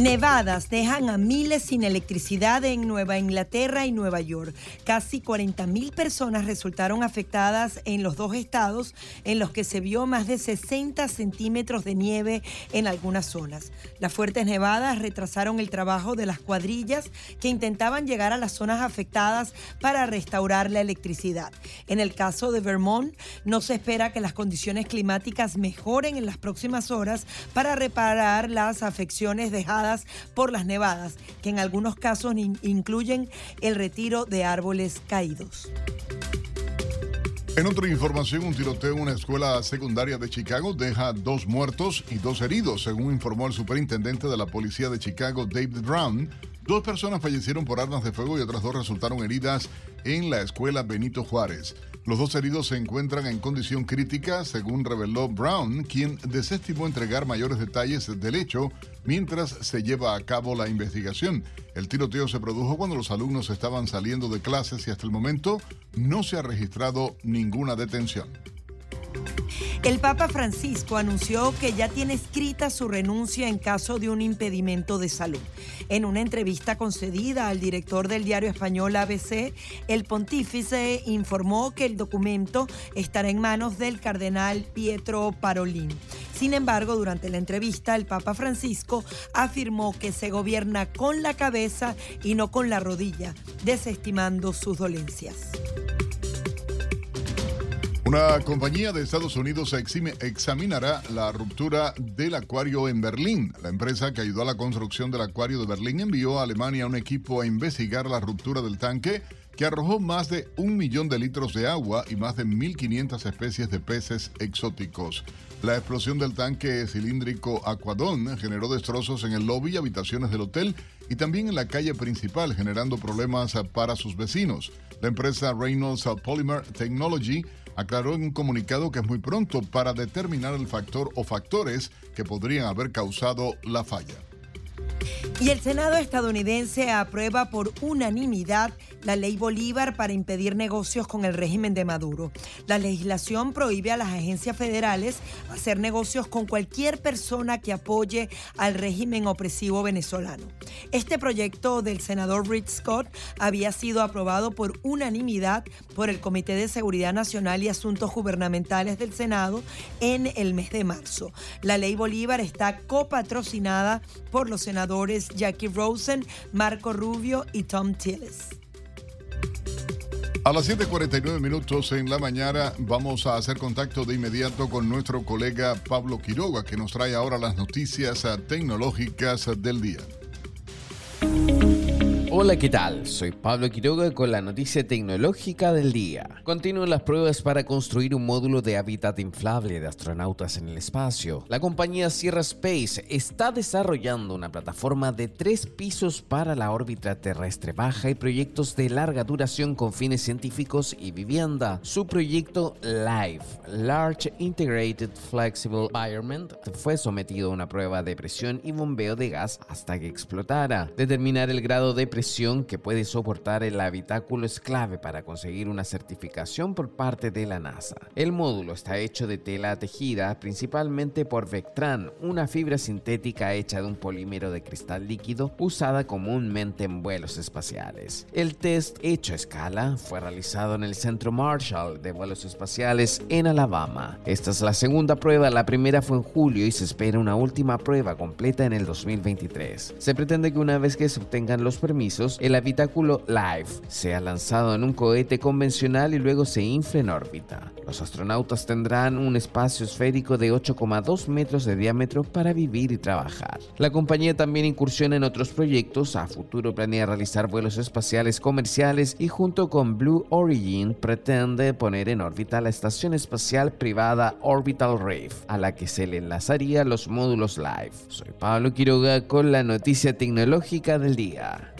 Nevadas dejan a miles sin electricidad en Nueva Inglaterra y Nueva York. Casi 40 mil personas resultaron afectadas en los dos estados, en los que se vio más de 60 centímetros de nieve en algunas zonas. Las fuertes nevadas retrasaron el trabajo de las cuadrillas que intentaban llegar a las zonas afectadas para restaurar la electricidad. En el caso de Vermont, no se espera que las condiciones climáticas mejoren en las próximas horas para reparar las afecciones dejadas por las nevadas, que en algunos casos incluyen el retiro de árboles caídos. En otra información, un tiroteo en una escuela secundaria de Chicago deja dos muertos y dos heridos, según informó el superintendente de la policía de Chicago, David Brown. Dos personas fallecieron por armas de fuego y otras dos resultaron heridas en la escuela Benito Juárez. Los dos heridos se encuentran en condición crítica, según reveló Brown, quien desestimó entregar mayores detalles del hecho mientras se lleva a cabo la investigación. El tiroteo se produjo cuando los alumnos estaban saliendo de clases y hasta el momento no se ha registrado ninguna detención. El Papa Francisco anunció que ya tiene escrita su renuncia en caso de un impedimento de salud. En una entrevista concedida al director del diario español ABC, el pontífice informó que el documento estará en manos del cardenal Pietro Parolin. Sin embargo, durante la entrevista, el Papa Francisco afirmó que se gobierna con la cabeza y no con la rodilla, desestimando sus dolencias. Una compañía de Estados Unidos examinará la ruptura del acuario en Berlín. La empresa que ayudó a la construcción del acuario de Berlín envió a Alemania un equipo a investigar la ruptura del tanque que arrojó más de un millón de litros de agua y más de 1.500 especies de peces exóticos. La explosión del tanque cilíndrico Aquadón generó destrozos en el lobby y habitaciones del hotel y también en la calle principal, generando problemas para sus vecinos. La empresa Reynolds Polymer Technology aclaró en un comunicado que es muy pronto para determinar el factor o factores que podrían haber causado la falla. Y el Senado estadounidense aprueba por unanimidad la ley Bolívar para impedir negocios con el régimen de Maduro. La legislación prohíbe a las agencias federales hacer negocios con cualquier persona que apoye al régimen opresivo venezolano. Este proyecto del senador Rick Scott había sido aprobado por unanimidad por el Comité de Seguridad Nacional y Asuntos Gubernamentales del Senado en el mes de marzo. La ley Bolívar está copatrocinada por los senadores Jackie Rosen, Marco Rubio y Tom Tillis. A las 7:49 minutos en la mañana vamos a hacer contacto de inmediato con nuestro colega Pablo Quiroga, que nos trae ahora las noticias tecnológicas del día. Hola, ¿qué tal? Soy Pablo Quiroga con la noticia tecnológica del día. Continúan las pruebas para construir un módulo de hábitat inflable de astronautas en el espacio. La compañía Sierra Space está desarrollando una plataforma de tres pisos para la órbita terrestre baja y proyectos de larga duración con fines científicos y vivienda. Su proyecto LIFE, Large Integrated Flexible Environment, fue sometido a una prueba de presión y bombeo de gas hasta que explotara. Determinar el grado de presión que puede soportar el habitáculo es clave para conseguir una certificación por parte de la NASA. El módulo está hecho de tela tejida principalmente por Vectran, una fibra sintética hecha de un polímero de cristal líquido usada comúnmente en vuelos espaciales. El test hecho a escala fue realizado en el Centro Marshall de Vuelos Espaciales en Alabama. Esta es la segunda prueba, la primera fue en julio y se espera una última prueba completa en el 2023. Se pretende que una vez que se obtengan los permisos, el habitáculo Live sea lanzado en un cohete convencional y luego se infle en órbita. Los astronautas tendrán un espacio esférico de 8,2 metros de diámetro para vivir y trabajar. La compañía también incursiona en otros proyectos. A futuro planea realizar vuelos espaciales comerciales y junto con Blue Origin pretende poner en órbita la estación espacial privada Orbital Reef, a la que se le enlazaría los módulos Live. Soy Pablo Quiroga con la noticia tecnológica del día.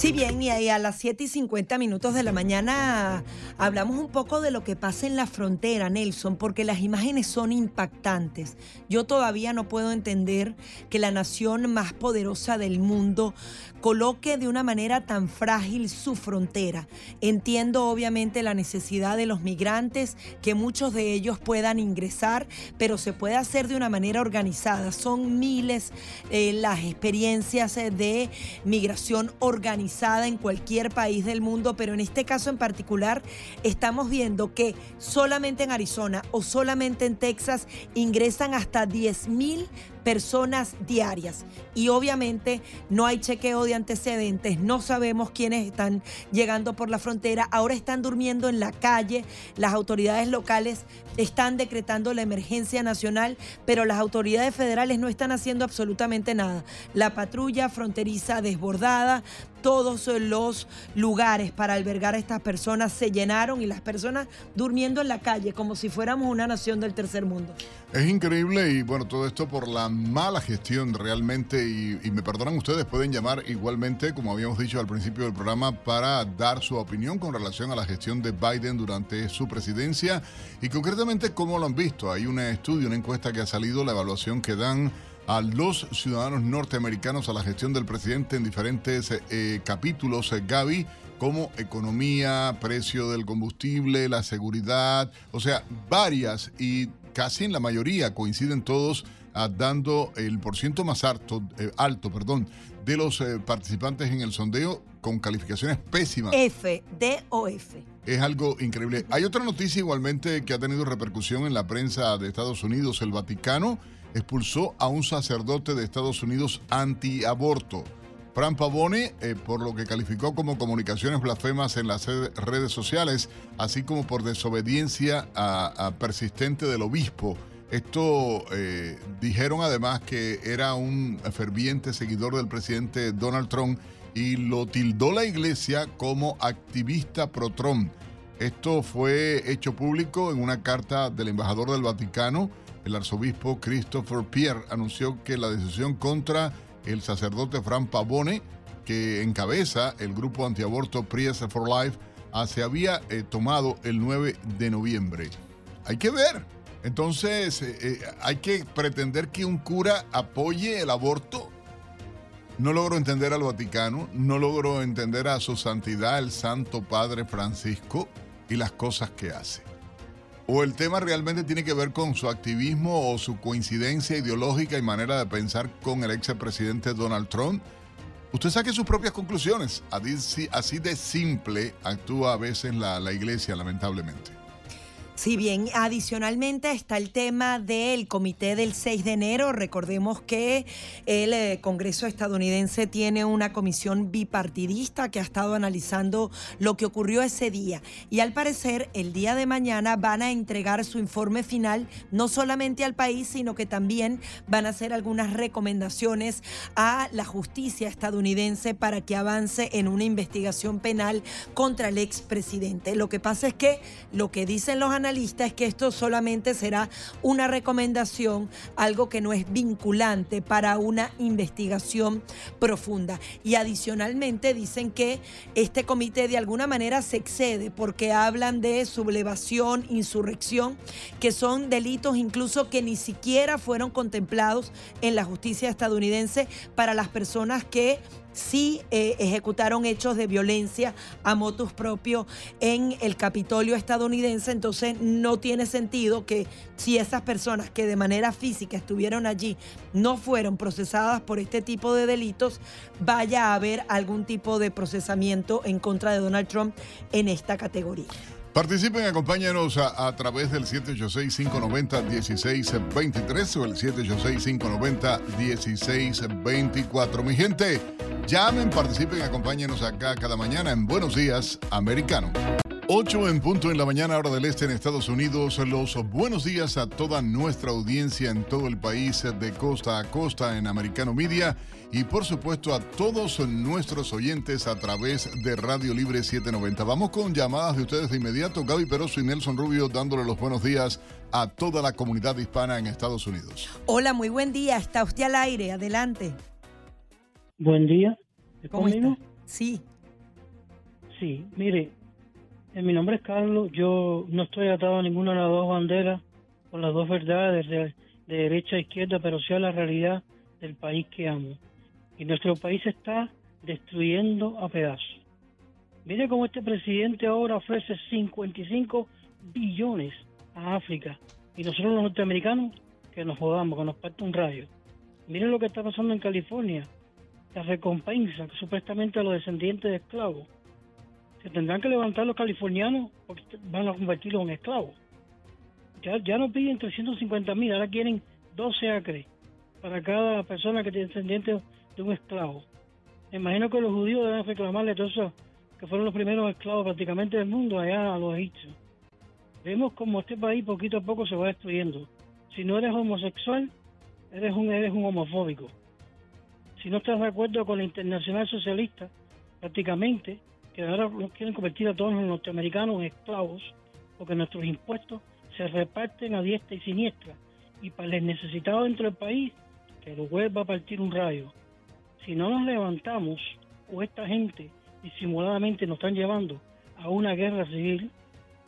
Sí, bien, y ahí a las 7 y 50 minutos de la mañana hablamos un poco de lo que pasa en la frontera, Nelson, porque las imágenes son impactantes. Yo todavía no puedo entender que la nación más poderosa del mundo coloque de una manera tan frágil su frontera. Entiendo obviamente la necesidad de los migrantes, que muchos de ellos puedan ingresar, pero se puede hacer de una manera organizada. Son miles eh, las experiencias eh, de migración organizada en cualquier país del mundo, pero en este caso en particular estamos viendo que solamente en Arizona o solamente en Texas ingresan hasta 10 mil personas diarias. Y obviamente no hay chequeo de antecedentes, no sabemos quiénes están llegando por la frontera, ahora están durmiendo en la calle, las autoridades locales están decretando la emergencia nacional, pero las autoridades federales no están haciendo absolutamente nada. La patrulla fronteriza desbordada, todos los lugares para albergar a estas personas se llenaron y las personas durmiendo en la calle como si fuéramos una nación del tercer mundo. Es increíble y bueno, todo esto por la mala gestión realmente y, me perdonan ustedes, pueden llamar igualmente, como habíamos dicho al principio del programa, para dar su opinión con relación a la gestión de Biden durante su presidencia y concretamente cómo lo han visto. Hay un estudio, una encuesta que ha salido, la evaluación que dan a los ciudadanos norteamericanos a la gestión del presidente en diferentes eh, capítulos, eh, Gaby, como economía, precio del combustible, la seguridad, o sea, varias y casi en la mayoría coinciden todos ah, dando el porciento más alto, eh, alto perdón, de los eh, participantes en el sondeo con calificaciones pésimas. F, D o F. Es algo increíble. Hay otra noticia igualmente que ha tenido repercusión en la prensa de Estados Unidos. El Vaticano expulsó a un sacerdote de Estados Unidos antiaborto. Fran Pavone, eh, por lo que calificó como comunicaciones blasfemas en las redes sociales, así como por desobediencia a, persistente del obispo. Esto eh, dijeron además que era un ferviente seguidor del presidente Donald Trump y lo tildó la iglesia como activista pro-Trump. Esto fue hecho público en una carta del embajador del Vaticano. El arzobispo Christopher Pierre anunció que la decisión contra el sacerdote Fran Pavone, que encabeza el grupo antiaborto Priest for Life, ah, se había eh, tomado el 9 de noviembre. Hay que ver. Entonces, eh, eh, hay que pretender que un cura apoye el aborto. No logro entender al Vaticano, no logro entender a su santidad, el Santo Padre Francisco, y las cosas que hace o el tema realmente tiene que ver con su activismo o su coincidencia ideológica y manera de pensar con el ex presidente Donald Trump. Usted saque sus propias conclusiones. Así, de simple actúa a veces la, la iglesia, lamentablemente. Si bien adicionalmente está el tema del comité del 6 de enero. Recordemos que el eh, Congreso estadounidense tiene una comisión bipartidista que ha estado analizando lo que ocurrió ese día. Y al parecer el día de mañana van a entregar su informe final no solamente al país, sino que también van a hacer algunas recomendaciones a la justicia estadounidense para que avance en una investigación penal contra el expresidente. Lo que pasa es que lo que dicen los analistas es que esto solamente será una recomendación, algo que no es vinculante para una investigación profunda. Y adicionalmente dicen que este comité de alguna manera se excede porque hablan de sublevación, insurrección, que son delitos incluso que ni siquiera fueron contemplados en la justicia estadounidense para las personas que sí eh, ejecutaron hechos de violencia a motus propio en el Capitolio estadounidense, entonces no tiene sentido que si esas personas que de manera física estuvieron allí no fueron procesadas por este tipo de delitos, vaya a haber algún tipo de procesamiento en contra de Donald Trump en esta categoría. Participen, acompáñanos a, a través del 786-590-1623 o el 786-590-1624. Mi gente, llamen, participen, acompáñenos acá cada mañana en Buenos Días, Americano. 8 en punto en la mañana, hora del este en Estados Unidos. Los buenos días a toda nuestra audiencia en todo el país, de costa a costa en Americano Media. Y por supuesto a todos nuestros oyentes a través de Radio Libre 790. Vamos con llamadas de ustedes de inmediato. Gaby Peroso y Nelson Rubio dándole los buenos días a toda la comunidad hispana en Estados Unidos. Hola, muy buen día. Está usted al aire. Adelante. Buen día. ¿Cómo está? Sí. Sí, mire, mi nombre es Carlos, yo no estoy atado a ninguna de las dos banderas con las dos verdades de, derecha e izquierda, pero sí a la realidad del país que amo. Y nuestro país se está destruyendo a pedazos. Mire cómo este presidente ahora ofrece 55 billones a África y nosotros los norteamericanos que nos jodamos, que nos parte un rayo. Miren lo que está pasando en California, la recompensa supuestamente a los descendientes de esclavos se tendrán que levantar los californianos porque van a convertirlos en esclavos. Ya, ya no piden 350 mil, ahora quieren 12 acres para cada persona que tiene descendiente de un esclavo. Me imagino que los judíos deben reclamarle a todos esos que fueron los primeros esclavos prácticamente del mundo allá a los egipcios. Vemos como este país poquito a poco se va destruyendo. Si no eres homosexual, eres un, eres un homofóbico. Si no estás de acuerdo con la internacional socialista, prácticamente ahora nos quieren convertir a todos los norteamericanos en esclavos, porque nuestros impuestos se reparten a diestra y siniestra, y para los necesitados dentro del país que el juez va a partir un rayo. Si no nos levantamos, o esta gente disimuladamente nos están llevando a una guerra civil,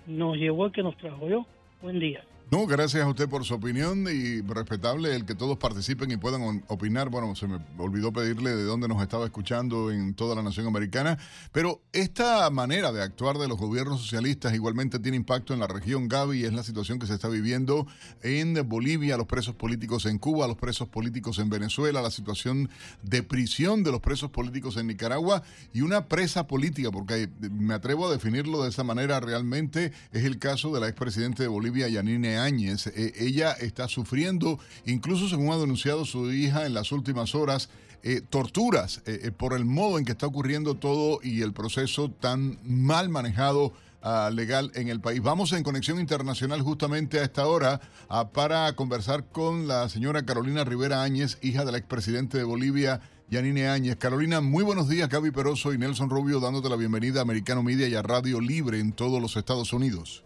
nos llevó el que nos trajo yo. Buen día. No, gracias a usted por su opinión y respetable el que todos participen y puedan opinar. Bueno, se me olvidó pedirle de dónde nos estaba escuchando en toda la nación americana, pero esta manera de actuar de los gobiernos socialistas igualmente tiene impacto en la región Gaby, es la situación que se está viviendo en Bolivia, los presos políticos en Cuba, los presos políticos en Venezuela, la situación de prisión de los presos políticos en Nicaragua y una presa política, porque me atrevo a definirlo de esa manera realmente, es el caso de la expresidente de Bolivia, Yanine Áñez. Eh, ella está sufriendo, incluso según ha denunciado su hija en las últimas horas, eh, torturas eh, por el modo en que está ocurriendo todo y el proceso tan mal manejado ah, legal en el país. Vamos en conexión internacional justamente a esta hora ah, para conversar con la señora Carolina Rivera Áñez, hija del expresidente de Bolivia, Yanine Áñez. Carolina, muy buenos días. Gaby Peroso y Nelson Rubio dándote la bienvenida a Americano Media y a Radio Libre en todos los Estados Unidos.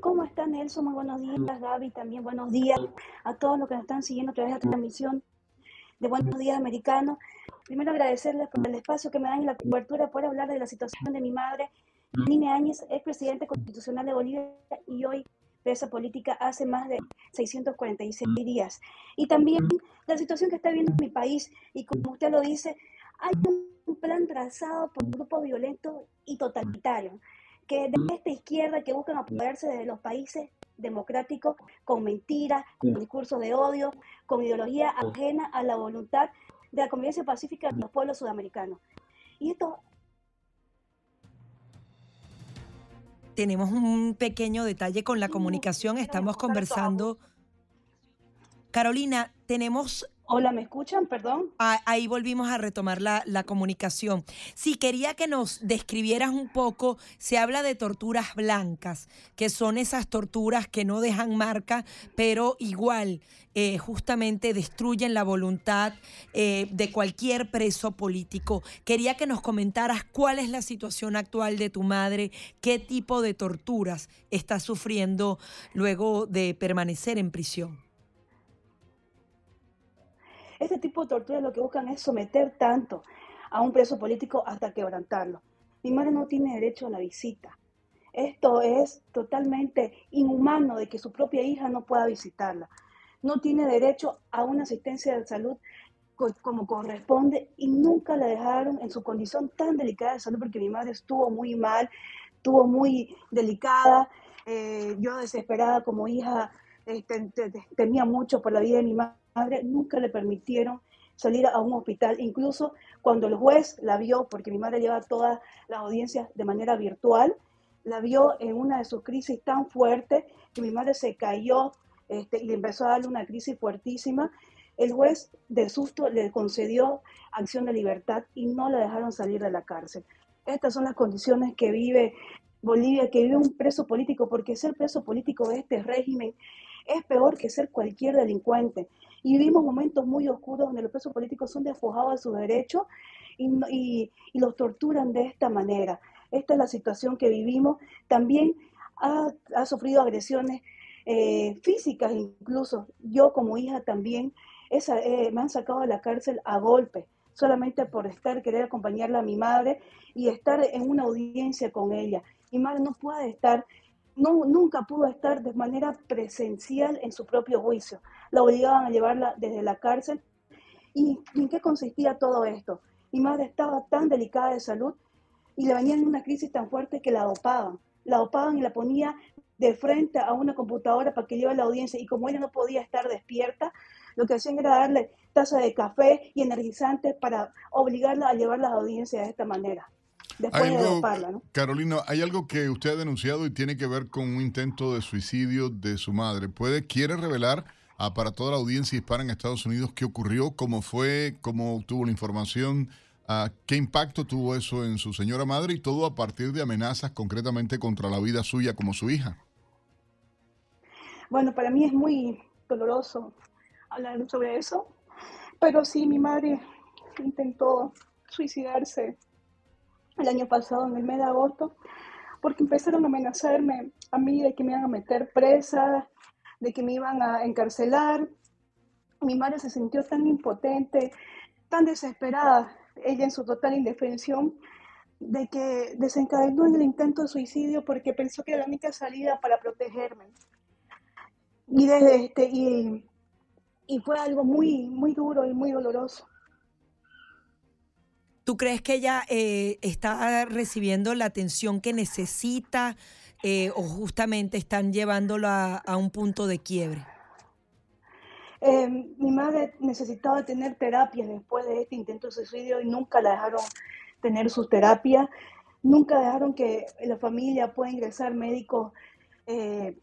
¿Cómo está Nelson? Muy buenos días, Gaby. También buenos días a todos los que nos están siguiendo a través de la transmisión de Buenos Días Americanos. Primero agradecerles por el espacio que me dan y la cobertura por hablar de la situación de mi madre. Nine Áñez es presidente constitucional de Bolivia y hoy presa política hace más de 646 días. Y también la situación que está viviendo mi país y como usted lo dice, hay un plan trazado por un grupo violento y totalitario que de esta izquierda que buscan apoyarse de los países democráticos con mentiras, con discursos de odio, con ideología ajena a la voluntad de la convivencia pacífica de los pueblos sudamericanos. Y esto tenemos un pequeño detalle con la comunicación. Estamos conversando. Carolina, tenemos Hola, ¿me escuchan? Perdón. Ah, ahí volvimos a retomar la, comunicación. Sí, quería que nos describieras un poco, se habla de torturas blancas, que son esas torturas que no dejan marca, pero igual eh, justamente destruyen la voluntad eh, de cualquier preso político. Quería que nos comentaras cuál es la situación actual de tu madre, qué tipo de torturas está sufriendo luego de permanecer en prisión. Este tipo de torturas lo que buscan es someter tanto a un preso político hasta quebrantarlo. Mi madre no tiene derecho a la visita. Esto es totalmente inhumano de que su propia hija no pueda visitarla. No tiene derecho a una asistencia de salud como corresponde y nunca la dejaron en su condición tan delicada de salud porque mi madre estuvo muy mal, estuvo muy delicada. Eh, yo desesperada como hija este, temía mucho por la vida de mi madre nunca le permitieron salir a un hospital, incluso cuando el juez la vio, porque mi madre lleva todas las audiencias de manera virtual, la vio en una de sus crisis tan fuertes que mi madre se cayó este, y le empezó a darle una crisis fuertísima. El juez de susto le concedió acción de libertad y no la dejaron salir de la cárcel. Estas son las condiciones que vive Bolivia, que vive un preso político, porque ser preso político de este régimen es peor que ser cualquier delincuente. Y vivimos momentos muy oscuros donde los presos políticos son despojados de sus derechos y, los torturan de esta manera. Esta es la situación que vivimos. También ha, sufrido agresiones eh, físicas incluso. Yo como hija también eh, me han sacado de la cárcel a golpe, solamente por estar, querer acompañarla a mi madre y estar en una audiencia con ella. Mi madre no puede estar no, nunca pudo estar de manera presencial en su propio juicio. La obligaban a llevarla desde la cárcel. ¿Y en qué consistía todo esto? Mi madre estaba tan delicada de salud y le venían una crisis tan fuerte que la dopaban. La dopaban y la ponía de frente a una computadora para que lleve la audiencia. Y como ella no podía estar despierta, lo que hacían era darle taza de café y energizantes para obligarla a llevar las audiencias de esta manera. Carolina, hay algo que usted ha denunciado y tiene que ver con un intento de suicidio de su madre. ¿Puede, quiere revelar a, para toda la audiencia hispana en Estados Unidos qué ocurrió, cómo fue, cómo obtuvo la información, qué impacto tuvo eso en su señora madre y todo a partir de amenazas concretamente contra la vida suya como su hija? Bueno, para mí es muy doloroso hablar sobre eso, pero sí, mi madre intentó suicidarse el año pasado, en el mes de agosto, porque empezaron a amenazarme a mí de que me iban a meter presa, de que me iban a encarcelar. mi madre se sintió tan impotente, tan desesperada, ella en su total indefensión, de que desencadenó en el intento de suicidio porque pensó que era la única salida para protegerme. Y, desde este, y, y fue algo muy, muy duro y muy doloroso. ¿Tú crees que ella eh, está recibiendo la atención que necesita eh, o justamente están llevándola a, un punto de quiebre? Eh, mi madre necesitaba tener terapia después de este intento de suicidio y nunca la dejaron tener sus terapias. Nunca dejaron que la familia pueda ingresar médicos eh,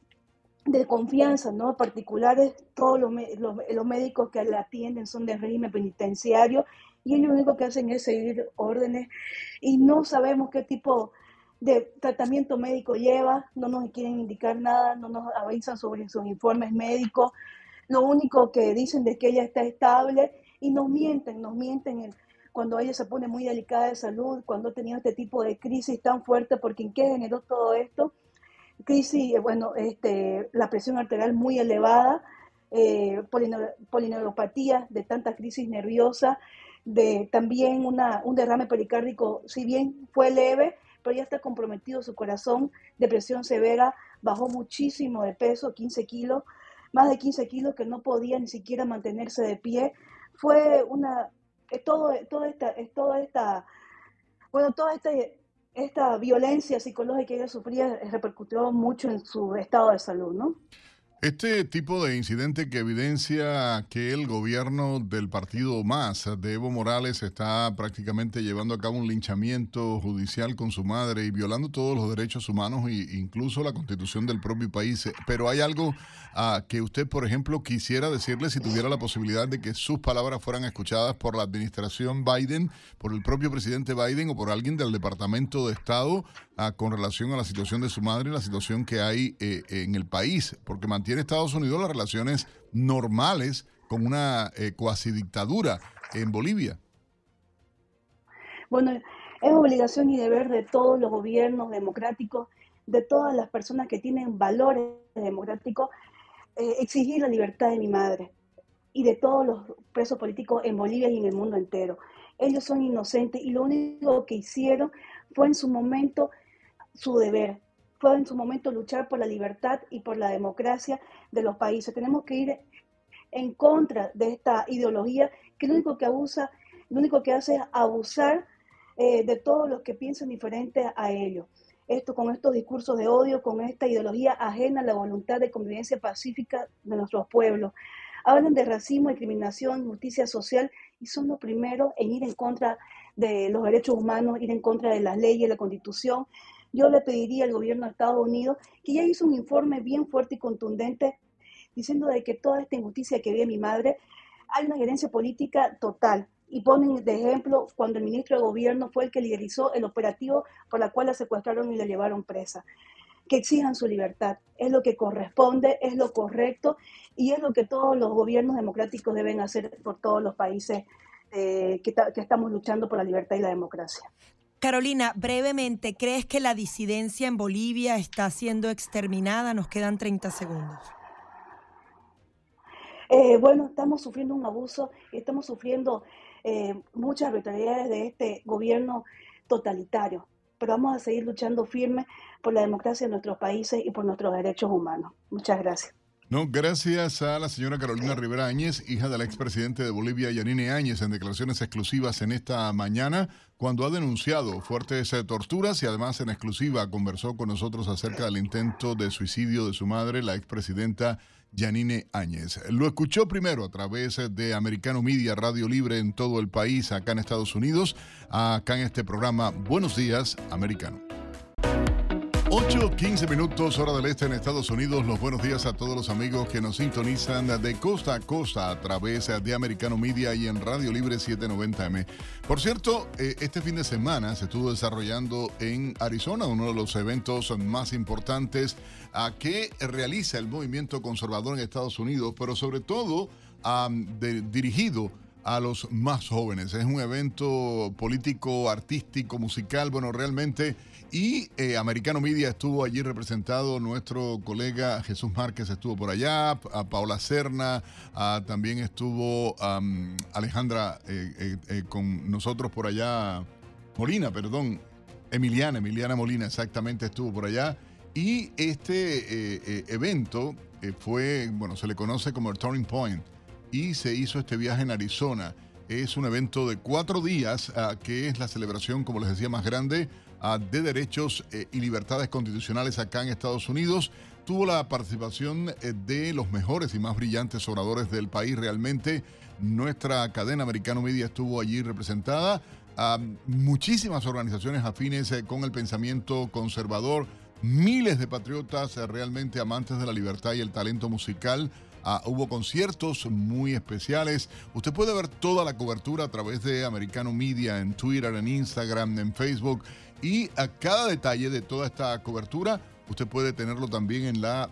de confianza, ¿no? Particulares, todos los, los, médicos que la atienden son de régimen penitenciario y ellos lo único que hacen es seguir órdenes y no sabemos qué tipo de tratamiento médico lleva, no nos quieren indicar nada, no nos avisan sobre sus informes médicos, lo único que dicen es que ella está estable y nos mienten, nos mienten cuando ella se pone muy delicada de salud, cuando ha tenido este tipo de crisis tan fuerte, porque ¿en qué generó todo esto? Crisis, bueno, este, la presión arterial muy elevada, eh, de tanta crisis nerviosa, de también una, un derrame pericárdico, si bien fue leve, pero ya está comprometido su corazón, depresión severa, bajó muchísimo de peso, 15 kilos, más de 15 kilos que no podía ni siquiera mantenerse de pie. Fue una todo, toda esta, es toda esta, bueno, toda esta, esta violencia psicológica que ella sufría repercutió mucho en su estado de salud, ¿no? Este tipo de incidente que evidencia que el gobierno del partido más de Evo Morales está prácticamente llevando a cabo un linchamiento judicial con su madre y violando todos los derechos humanos e incluso la constitución del propio país. Pero hay algo ah, que usted, por ejemplo, quisiera decirle si tuviera la posibilidad de que sus palabras fueran escuchadas por la administración Biden, por el propio presidente Biden o por alguien del Departamento de Estado ah, con relación a la situación de su madre y la situación que hay eh, en el país, porque mantiene en Estados Unidos las relaciones normales con una eh, cuasi dictadura en Bolivia. Bueno, es obligación y deber de todos los gobiernos democráticos, de todas las personas que tienen valores democráticos, eh, exigir la libertad de mi madre y de todos los presos políticos en Bolivia y en el mundo entero. Ellos son inocentes y lo único que hicieron fue en su momento su deber, fue en su momento luchar por la libertad y por la democracia de los países. Tenemos que ir en contra de esta ideología que lo único que abusa, lo único que hace es abusar eh, de todos los que piensan diferente a ellos. Esto con estos discursos de odio, con esta ideología ajena a la voluntad de convivencia pacífica de nuestros pueblos. Hablan de racismo, discriminación, justicia social y son los primeros en ir en contra de los derechos humanos, ir en contra de las leyes, la constitución, yo le pediría al gobierno de Estados Unidos que ya hizo un informe bien fuerte y contundente diciendo de que toda esta injusticia que ve mi madre, hay una gerencia política total. Y ponen de ejemplo cuando el ministro de Gobierno fue el que liderizó el operativo por la cual la secuestraron y la llevaron presa. Que exijan su libertad. Es lo que corresponde, es lo correcto y es lo que todos los gobiernos democráticos deben hacer por todos los países eh, que estamos luchando por la libertad y la democracia. Carolina, brevemente, ¿crees que la disidencia en Bolivia está siendo exterminada? Nos quedan 30 segundos. Eh, bueno, estamos sufriendo un abuso, estamos sufriendo eh, muchas arbitrariedades de este gobierno totalitario, pero vamos a seguir luchando firme por la democracia en nuestros países y por nuestros derechos humanos. Muchas gracias. No, gracias a la señora Carolina Rivera Áñez, hija del expresidente de Bolivia, Yanine Áñez, en declaraciones exclusivas en esta mañana, cuando ha denunciado fuertes eh, torturas y además en exclusiva conversó con nosotros acerca del intento de suicidio de su madre, la expresidenta Yanine Áñez. Lo escuchó primero a través de Americano Media, Radio Libre en todo el país, acá en Estados Unidos, acá en este programa Buenos Días, Americano. 8, 15 minutos, hora del este en Estados Unidos. Los buenos días a todos los amigos que nos sintonizan de costa a costa a través de Americano Media y en Radio Libre 790M. Por cierto, eh, este fin de semana se estuvo desarrollando en Arizona uno de los eventos más importantes a que realiza el movimiento conservador en Estados Unidos, pero sobre todo dirigido a los más jóvenes. Es un evento político, artístico, musical, bueno, realmente. Y eh, Americano Media estuvo allí representado, nuestro colega Jesús Márquez estuvo por allá, a Paola Serna, también estuvo Alejandra eh, eh, con nosotros por allá, Molina, perdón, Emiliana, Emiliana Molina exactamente estuvo por allá. Y este evento fue, bueno, se le conoce como el Turning Point y se hizo este viaje en Arizona. Es un evento de cuatro días ah, que es la celebración, como les decía, más grande ah, de derechos eh, y libertades constitucionales acá en Estados Unidos. Tuvo la participación eh, de los mejores y más brillantes oradores del país realmente. Nuestra cadena Americano Media estuvo allí representada. a muchísimas organizaciones afines eh, con el pensamiento conservador, miles de patriotas realmente amantes de la libertad y el talento musical Ah, hubo conciertos muy especiales. Usted puede ver toda la cobertura a través de Americano Media en Twitter, en Instagram, en Facebook. Y a cada detalle de toda esta cobertura, usted puede tenerlo también en la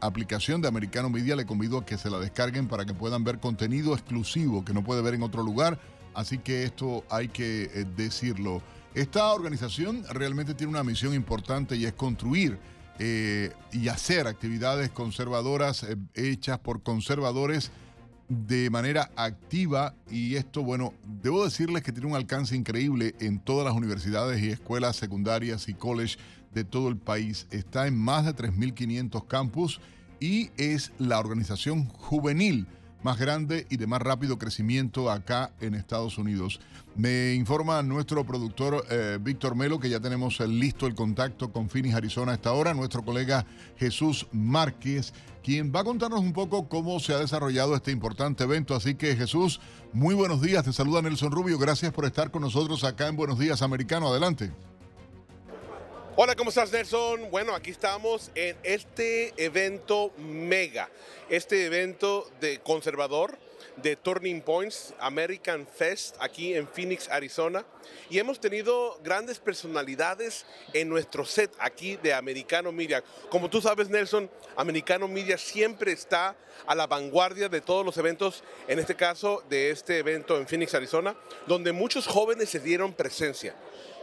aplicación de Americano Media. Le convido a que se la descarguen para que puedan ver contenido exclusivo que no puede ver en otro lugar. Así que esto hay que eh, decirlo. Esta organización realmente tiene una misión importante y es construir eh, y hacer actividades conservadoras eh, hechas por conservadores de manera activa y esto, bueno, debo decirles que tiene un alcance increíble en todas las universidades y escuelas secundarias y college de todo el país. Está en más de 3.500 campus y es la organización juvenil más grande y de más rápido crecimiento acá en Estados Unidos. Me informa nuestro productor eh, Víctor Melo que ya tenemos listo el contacto con Phoenix, Arizona a esta hora. Nuestro colega Jesús Márquez, quien va a contarnos un poco cómo se ha desarrollado este importante evento. Así que Jesús, muy buenos días. Te saluda Nelson Rubio. Gracias por estar con nosotros acá en Buenos Días Americano. Adelante. Hola, ¿cómo estás Nelson? Bueno, aquí estamos en este evento mega, este evento de conservador de Turning Points American Fest aquí en Phoenix, Arizona. Y hemos tenido grandes personalidades en nuestro set aquí de Americano Media. Como tú sabes, Nelson, Americano Media siempre está a la vanguardia de todos los eventos, en este caso de este evento en Phoenix, Arizona, donde muchos jóvenes se dieron presencia.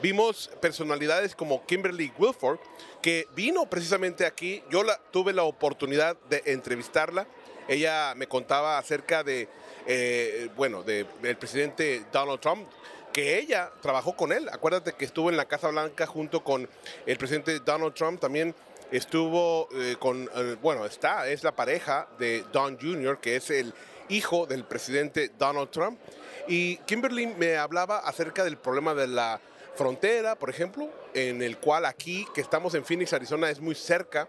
Vimos personalidades como Kimberly Wilford, que vino precisamente aquí. Yo la, tuve la oportunidad de entrevistarla. Ella me contaba acerca de, eh, bueno, del presidente Donald Trump, que ella trabajó con él. Acuérdate que estuvo en la Casa Blanca junto con el presidente Donald Trump. También estuvo eh, con, eh, bueno, está, es la pareja de Don Jr., que es el hijo del presidente Donald Trump. Y Kimberly me hablaba acerca del problema de la frontera, por ejemplo, en el cual aquí, que estamos en Phoenix, Arizona, es muy cerca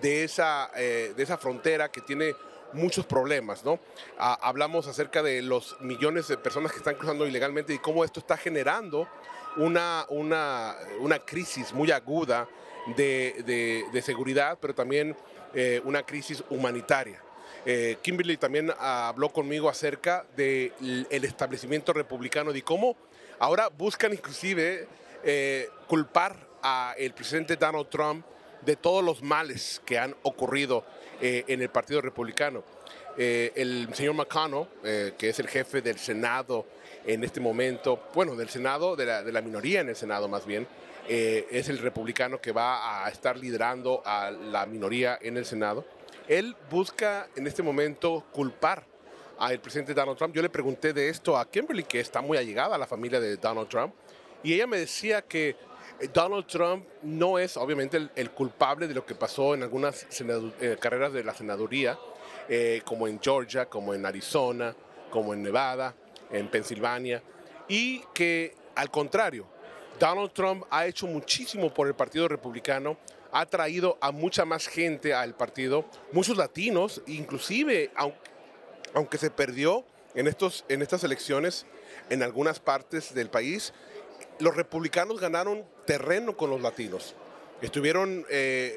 de esa, de esa frontera que tiene muchos problemas, ¿no? hablamos acerca de los millones de personas que están cruzando ilegalmente y cómo esto está generando una, una, una crisis muy aguda de, de, seguridad, pero también eh, una crisis humanitaria. Eh, Kimberly también habló conmigo acerca del establecimiento republicano y cómo Ahora buscan inclusive eh, culpar al presidente Donald Trump de todos los males que han ocurrido eh, en el Partido Republicano. Eh, el señor McConnell, que es el jefe del Senado en este momento, bueno, del Senado, de la, de la minoría en el Senado más bien, es el republicano que va a estar liderando a la minoría en el Senado. Él busca en este momento culpar al presidente Donald Trump. Yo le pregunté de esto a Kimberly, que está muy allegada a la familia de Donald Trump, y ella me decía que eh, Donald Trump no es obviamente el, culpable de lo que pasó en algunas eh, carreras de la senaduría, eh, como en Georgia, como en Arizona, como en Nevada, en Pensilvania, y que al contrario, Donald Trump ha hecho muchísimo por el Partido Republicano, ha traído a mucha más gente al partido, muchos latinos, inclusive, aunque aunque se perdió en, estos, en estas elecciones en algunas partes del país, los republicanos ganaron terreno con los latinos. Estuvieron eh,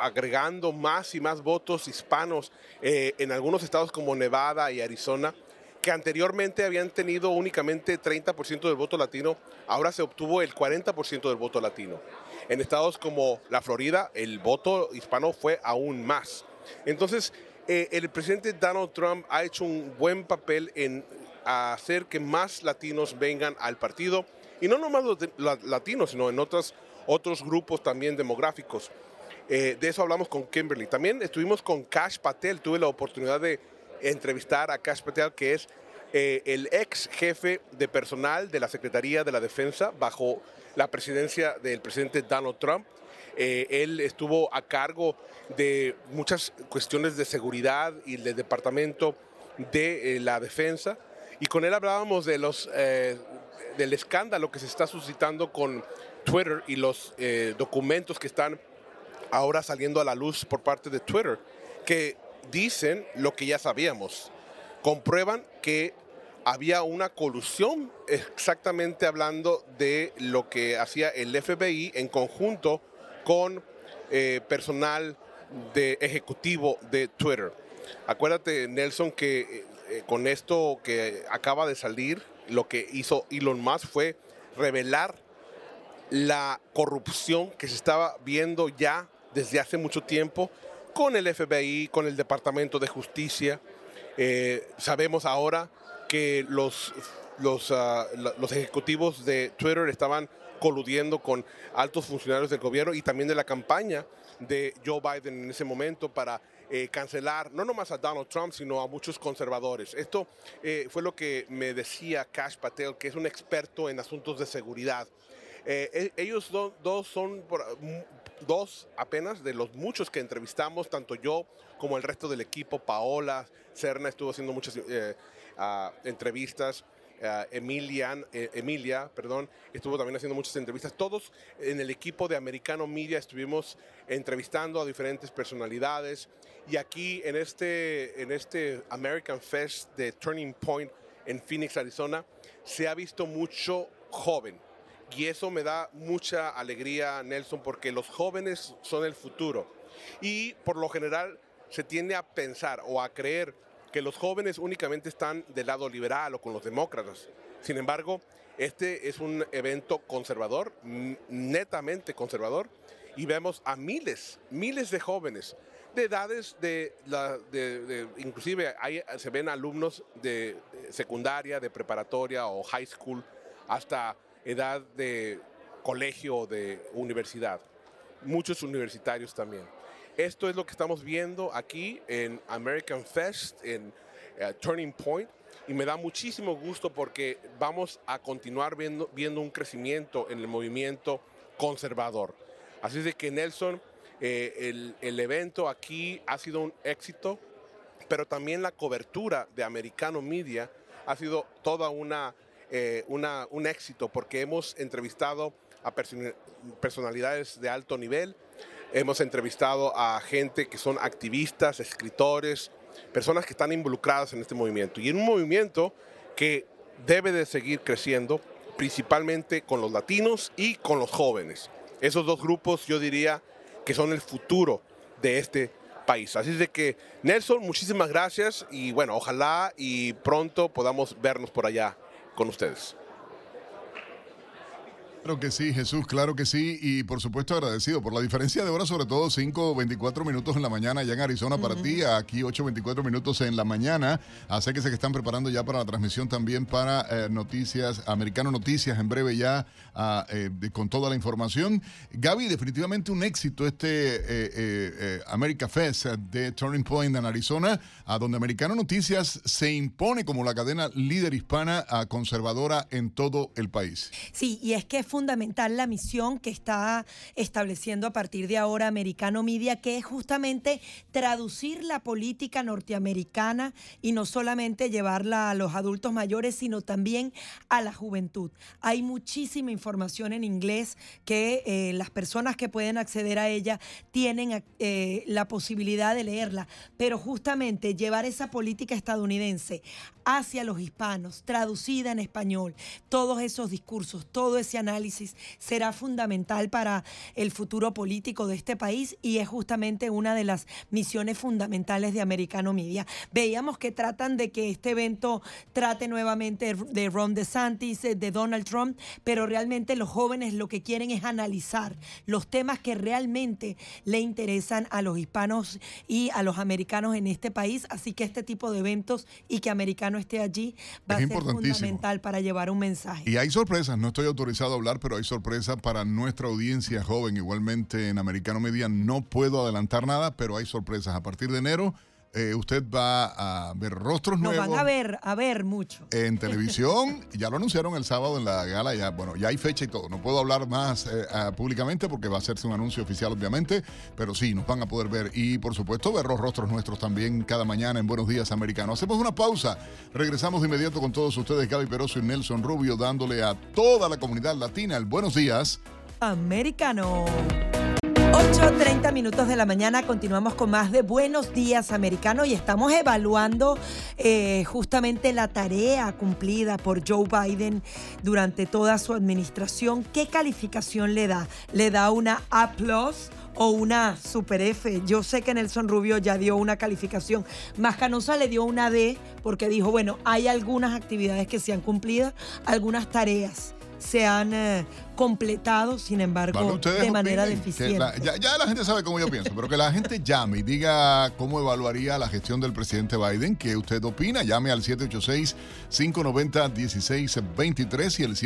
agregando más y más votos hispanos eh, en algunos estados como Nevada y Arizona, que anteriormente habían tenido únicamente 30% del voto latino, ahora se obtuvo el 40% del voto latino. En estados como la Florida, el voto hispano fue aún más. Entonces, eh, el presidente Donald Trump ha hecho un buen papel en hacer que más latinos vengan al partido. Y no nomás los latinos, sino en otros, otros grupos también demográficos. Eh, de eso hablamos con Kimberly. También estuvimos con Cash Patel. Tuve la oportunidad de entrevistar a Cash Patel, que es eh, el ex jefe de personal de la Secretaría de la Defensa bajo la presidencia del presidente Donald Trump. Eh, él estuvo a cargo de muchas cuestiones de seguridad y del departamento de eh, la defensa. Y con él hablábamos de los, del escándalo que se está suscitando con Twitter y los documentos que están ahora saliendo a la luz por parte de Twitter, que dicen lo que ya sabíamos comprueban que había una colusión exactamente hablando de lo que hacía el FBI en conjunto con eh, personal de ejecutivo de Twitter. Acuérdate, Nelson, que eh, con esto que acaba de salir, lo que hizo Elon Musk fue revelar la corrupción que se estaba viendo ya desde hace mucho tiempo con el FBI, con el Departamento de Justicia, eh, sabemos ahora que los, los, ah, los ejecutivos de Twitter estaban coludiendo con altos funcionarios del gobierno y también de la campaña de Joe Biden en ese momento para eh, cancelar no nomás a Donald Trump, sino a muchos conservadores. Esto eh, fue lo que me decía Cash Patel, que es un experto en asuntos de seguridad. E, ellos dos son dos apenas de los muchos que entrevistamos, tanto yo como el resto del equipo. Paola Cerna estuvo haciendo muchas eh, ah, entrevistas. Ah, Emilian, eh, Emilia, perdón, estuvo también haciendo muchas entrevistas. Todos en el equipo de Americano Media estuvimos entrevistando a diferentes personalidades y aquí en este, en este American Fest de Turning Point en Phoenix, Arizona, se ha visto mucho joven, y eso me da mucha alegría, Nelson, porque los jóvenes son el futuro. Y por lo general se tiende a pensar o a creer que los jóvenes únicamente están del lado liberal o con los demócratas. Sin embargo, este es un evento conservador, netamente conservador, y vemos a miles, miles de jóvenes de edades de, la, inclusive se ven alumnos de secundaria, de preparatoria o high school, hasta edad de colegio o de universidad. Muchos universitarios también. Esto es lo que estamos viendo aquí en American Fest, en eh, Turning Point, y me da muchísimo gusto porque vamos a continuar viendo, un crecimiento en el movimiento conservador. Así es que Nelson, eh, el, el evento aquí ha sido un éxito, pero también la cobertura de Americano Media ha sido toda una eh, un éxito porque hemos entrevistado a personalidades de alto nivel, hemos entrevistado a gente que son activistas, escritores, personas que están involucradas en este movimiento. Y en un movimiento que debe de seguir creciendo, principalmente con los latinos y con los jóvenes. Esos dos grupos yo diría que son el futuro de este país. Así es de que, Nelson, muchísimas gracias y bueno, ojalá y pronto podamos vernos por allá con ustedes. Claro que sí, Jesús, claro que sí. Y por supuesto agradecido por la diferencia de hora, sobre todo 5, 24 minutos en la mañana allá en Arizona para ti, aquí 8, 24 minutos en la mañana. Así que se que están preparando ya para la transmisión también para eh, Noticias, Americano Noticias, en breve ya ah, eh, con toda la información. Gaby, definitivamente un éxito este eh, America Fest de Turning Point en Arizona, a donde Americano Noticias se impone como la cadena líder hispana ah, conservadora en todo el país. Sí, y es que fundamental la misión que está estableciendo a partir de ahora Americano Media, que es justamente traducir la política norteamericana y no solamente llevarla a los adultos mayores, sino también a la juventud. Hay muchísima información en inglés que eh, las personas que pueden acceder a ella tienen eh, la posibilidad de leerla, pero justamente llevar esa política estadounidense hacia los hispanos, traducida en español, todos esos discursos, todo ese análisis, análisis será fundamental para el futuro político de este país y es justamente una de las misiones fundamentales de Americano Media. Veíamos que tratan de que este evento trate nuevamente de Ron DeSantis, de Donald Trump, pero realmente los jóvenes lo que quieren es analizar los temas que realmente le interesan a los hispanos y a los americanos en este país. Así que este tipo de eventos y que americano esté allí va a ser fundamental para llevar un mensaje. Y hay sorpresas, no estoy autorizado a hablar, pero hay sorpresas para nuestra audiencia joven. Igualmente en Americano Media no puedo adelantar nada, pero hay sorpresas. A partir de enero eh, usted va a ver rostros nuevos. Nos van a ver, a ver mucho. En televisión, ya lo anunciaron el sábado en la gala, ya, bueno, ya hay fecha y todo. No puedo hablar más eh, públicamente porque va a hacerse un anuncio oficial, obviamente, pero sí, nos van a poder ver y, por supuesto, ver los rostros nuestros también cada mañana en Buenos Días Americanos. Hacemos una pausa, regresamos de inmediato con todos ustedes, Gaby Peroso y Nelson Rubio, dándole a toda la comunidad latina el buenos días. Americano. 8.30 minutos de la mañana continuamos con más de Buenos Días Americano y estamos evaluando eh, justamente la tarea cumplida por Joe Biden durante toda su administración. ¿Qué calificación le da? ¿Le da una A o una Super F? Yo sé que Nelson Rubio ya dio una calificación. Más Canosa le dio una D porque dijo, bueno, hay algunas actividades que se han cumplido, algunas tareas se han eh, completado, sin embargo, de manera deficiente. ya, la gente sabe cómo yo pienso, pero que la gente llame y diga cómo evaluaría la gestión del presidente Biden, qué usted opina, llame al 786-590-1623 y el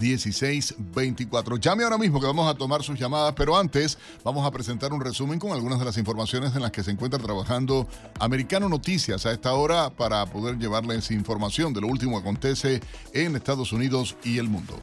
786-590-1624. Llame ahora mismo que vamos a tomar sus llamadas, pero antes vamos a presentar un resumen con algunas de las informaciones en las que se encuentra trabajando Americano Noticias a esta hora para poder llevarles información de lo último que acontece en Estados Unidos y el mundo.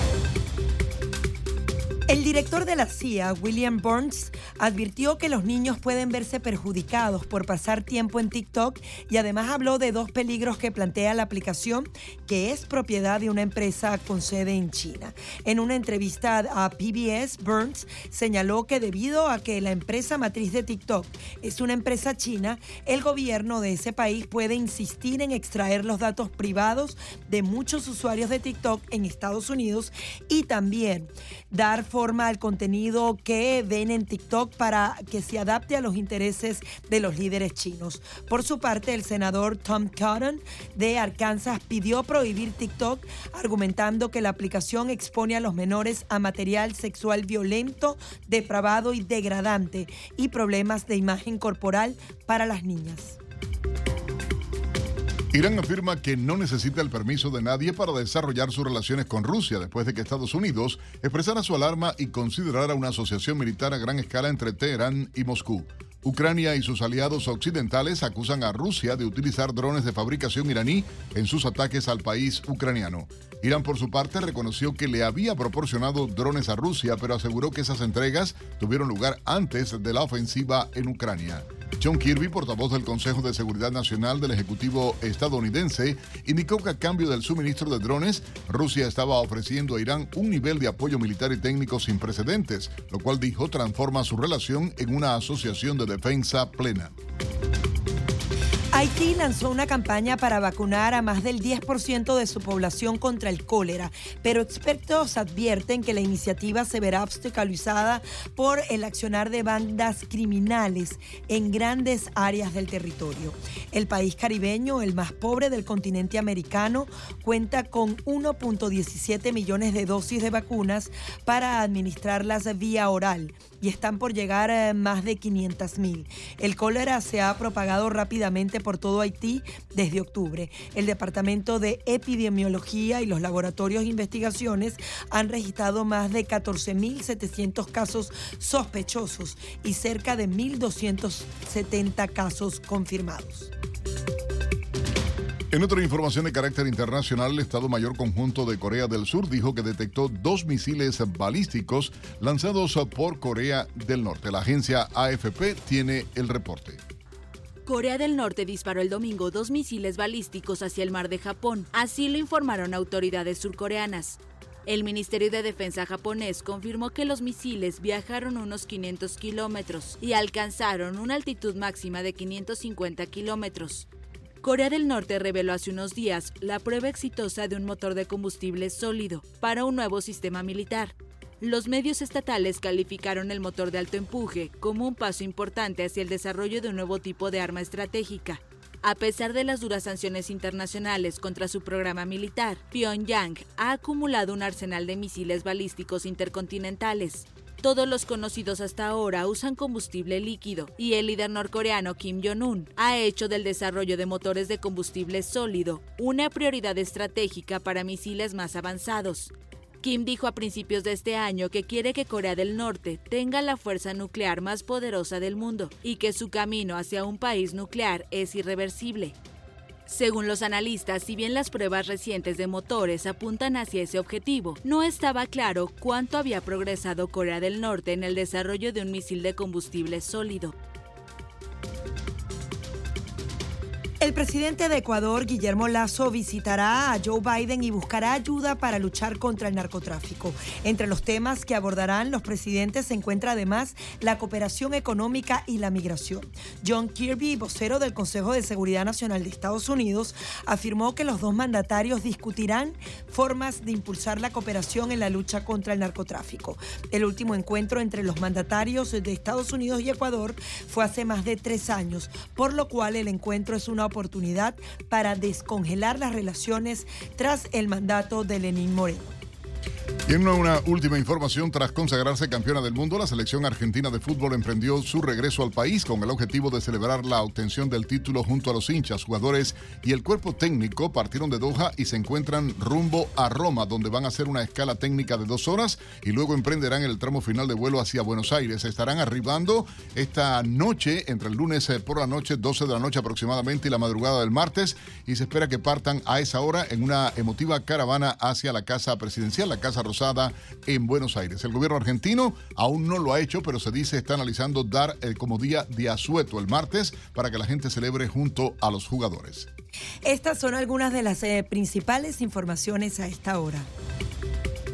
El director de la CIA, William Burns, advirtió que los niños pueden verse perjudicados por pasar tiempo en TikTok y además habló de dos peligros que plantea la aplicación, que es propiedad de una empresa con sede en China. En una entrevista a PBS, Burns señaló que debido a que la empresa matriz de TikTok es una empresa china, el gobierno de ese país puede insistir en extraer los datos privados de muchos usuarios de TikTok en Estados Unidos y también dar forma al contenido que ven en TikTok para que se adapte a los intereses de los líderes chinos. Por su parte, el senador Tom Cotton de Arkansas pidió prohibir TikTok, argumentando que la aplicación expone a los menores a material sexual violento, depravado y degradante y problemas de imagen corporal para las niñas. Irán afirma que no necesita el permiso de nadie para desarrollar sus relaciones con Rusia después de que Estados Unidos expresara su alarma y considerara una asociación militar a gran escala entre Teherán y Moscú. Ucrania y sus aliados occidentales acusan a Rusia de utilizar drones de fabricación iraní en sus ataques al país ucraniano. Irán, por su parte, reconoció que le había proporcionado drones a Rusia, pero aseguró que esas entregas tuvieron lugar antes de la ofensiva en Ucrania. John Kirby, portavoz del Consejo de Seguridad Nacional del Ejecutivo estadounidense, indicó que a cambio del suministro de drones, Rusia estaba ofreciendo a Irán un nivel de apoyo militar y técnico sin precedentes, lo cual dijo transforma su relación en una asociación de defensa plena. Haití lanzó una campaña para vacunar a más del 10% de su población contra el cólera, pero expertos advierten que la iniciativa se verá obstaculizada por el accionar de bandas criminales en grandes áreas del territorio. El país caribeño, el más pobre del continente americano, cuenta con 1.17 millones de dosis de vacunas para administrarlas vía oral y están por llegar a más de 500 mil. El cólera se ha propagado rápidamente por todo Haití desde octubre. El Departamento de Epidemiología y los laboratorios de investigaciones han registrado más de 14.700 casos sospechosos y cerca de 1.270 casos confirmados. En otra información de carácter internacional, el Estado Mayor Conjunto de Corea del Sur dijo que detectó dos misiles balísticos lanzados por Corea del Norte. La agencia AFP tiene el reporte. Corea del Norte disparó el domingo dos misiles balísticos hacia el mar de Japón, así lo informaron autoridades surcoreanas. El Ministerio de Defensa japonés confirmó que los misiles viajaron unos 500 kilómetros y alcanzaron una altitud máxima de 550 kilómetros. Corea del Norte reveló hace unos días la prueba exitosa de un motor de combustible sólido para un nuevo sistema militar. Los medios estatales calificaron el motor de alto empuje como un paso importante hacia el desarrollo de un nuevo tipo de arma estratégica. A pesar de las duras sanciones internacionales contra su programa militar, Pyongyang ha acumulado un arsenal de misiles balísticos intercontinentales. Todos los conocidos hasta ahora usan combustible líquido y el líder norcoreano Kim Jong-un ha hecho del desarrollo de motores de combustible sólido una prioridad estratégica para misiles más avanzados. Kim dijo a principios de este año que quiere que Corea del Norte tenga la fuerza nuclear más poderosa del mundo y que su camino hacia un país nuclear es irreversible. Según los analistas, si bien las pruebas recientes de motores apuntan hacia ese objetivo, no estaba claro cuánto había progresado Corea del Norte en el desarrollo de un misil de combustible sólido. Presidente de Ecuador, Guillermo Lazo, visitará a Joe Biden y buscará ayuda para luchar contra el narcotráfico. Entre los temas que abordarán los presidentes se encuentra además la cooperación económica y la migración. John Kirby, vocero del Consejo de Seguridad Nacional de Estados Unidos, afirmó que los dos mandatarios discutirán formas de impulsar la cooperación en la lucha contra el narcotráfico. El último encuentro entre los mandatarios de Estados Unidos y Ecuador fue hace más de tres años, por lo cual el encuentro es una oportunidad para descongelar las relaciones tras el mandato de Lenín Moreno. Y en una última información, tras consagrarse campeona del mundo, la selección argentina de fútbol emprendió su regreso al país con el objetivo de celebrar la obtención del título junto a los hinchas, jugadores y el cuerpo técnico. Partieron de Doha y se encuentran rumbo a Roma, donde van a hacer una escala técnica de dos horas y luego emprenderán el tramo final de vuelo hacia Buenos Aires. Estarán arribando esta noche, entre el lunes eh, por la noche, 12 de la noche aproximadamente, y la madrugada del martes, y se espera que partan a esa hora en una emotiva caravana hacia la Casa Presidencial, la Casa Rosada en Buenos Aires. El gobierno argentino aún no lo ha hecho, pero se dice está analizando dar el como día de asueto el martes para que la gente celebre junto a los jugadores. Estas son algunas de las eh, principales informaciones a esta hora.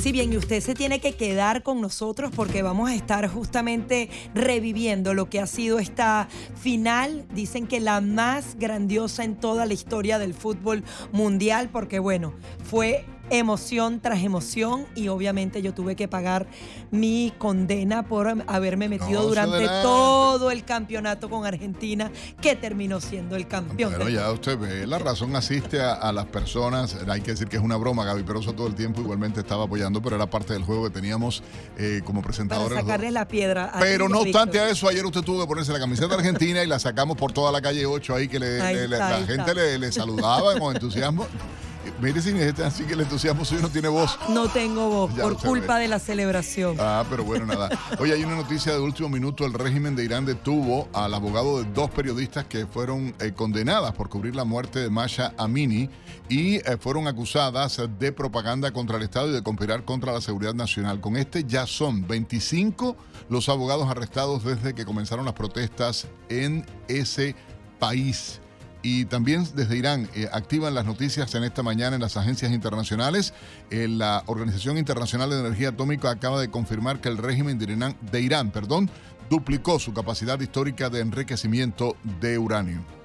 Si bien, y usted se tiene que quedar con nosotros porque vamos a estar justamente reviviendo lo que ha sido esta final, dicen que la más grandiosa en toda la historia del fútbol mundial, porque bueno, fue emoción tras emoción y obviamente yo tuve que pagar mi condena por haberme metido No, durante todo el campeonato con Argentina, que terminó siendo el campeón. Pero ya usted ve, la razón asiste a, a las personas. Hay que decir que es una broma. Gaby Peroso todo el tiempo igualmente estaba apoyando, pero era parte del juego que teníamos eh, como para presentadores. dos. sacarle la piedra. a Pero no Víctor. obstante a eso, ayer usted tuvo que ponerse la camiseta argentina y la sacamos por toda la calle 8 ahí que le- Ahí le- le- está, la gente le saludaba con entusiasmo. Mire, si es así que el entusiasmo suyo no tiene voz. No tengo voz Ya por culpa de la celebración. Ah, pero bueno, nada. Oye, hay una noticia de último minuto. El régimen de Irán detuvo al abogado de dos periodistas que fueron eh, condenadas por cubrir la muerte de Masha Amini y eh, fueron acusadas de propaganda contra el Estado y de conspirar contra la seguridad nacional. Con este ya son 25 los abogados arrestados desde que comenzaron las protestas en ese país. Y también desde Irán eh, activan las noticias en esta mañana en las agencias internacionales. Eh, la Organización Internacional de Energía Atómica acaba de confirmar que el régimen de Irán, de Irán perdón, duplicó su capacidad histórica de enriquecimiento de uranio.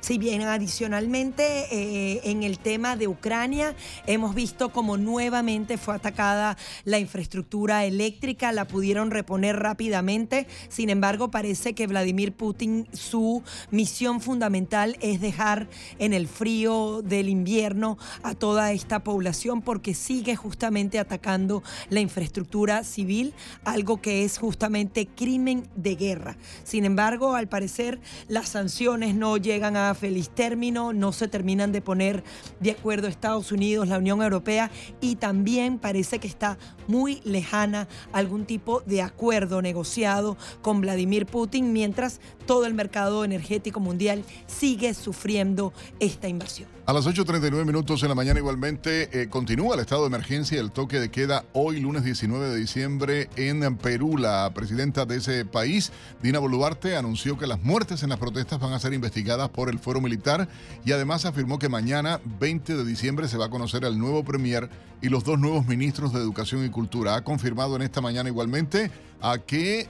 Si bien adicionalmente eh, en el tema de Ucrania hemos visto como nuevamente fue atacada la infraestructura eléctrica, la pudieron reponer rápidamente, sin embargo parece que Vladimir Putin su misión fundamental es dejar en el frío del invierno a toda esta población porque sigue justamente atacando la infraestructura civil, algo que es justamente crimen de guerra. Sin embargo, al parecer las sanciones no llegan a feliz término, no se terminan de poner de acuerdo Estados Unidos, la Unión Europea y también parece que está muy lejana algún tipo de acuerdo negociado con Vladimir Putin mientras todo el mercado energético mundial sigue sufriendo esta invasión. A las 8.39 minutos en la mañana igualmente eh, continúa el estado de emergencia y el toque de queda hoy lunes 19 de diciembre en Perú. La presidenta de ese país, Dina Boluarte, anunció que las muertes en las protestas van a ser investigadas por el fuero militar y además afirmó que mañana 20 de diciembre se va a conocer al nuevo premier y los dos nuevos ministros de Educación y Cultura. Ha confirmado en esta mañana igualmente a que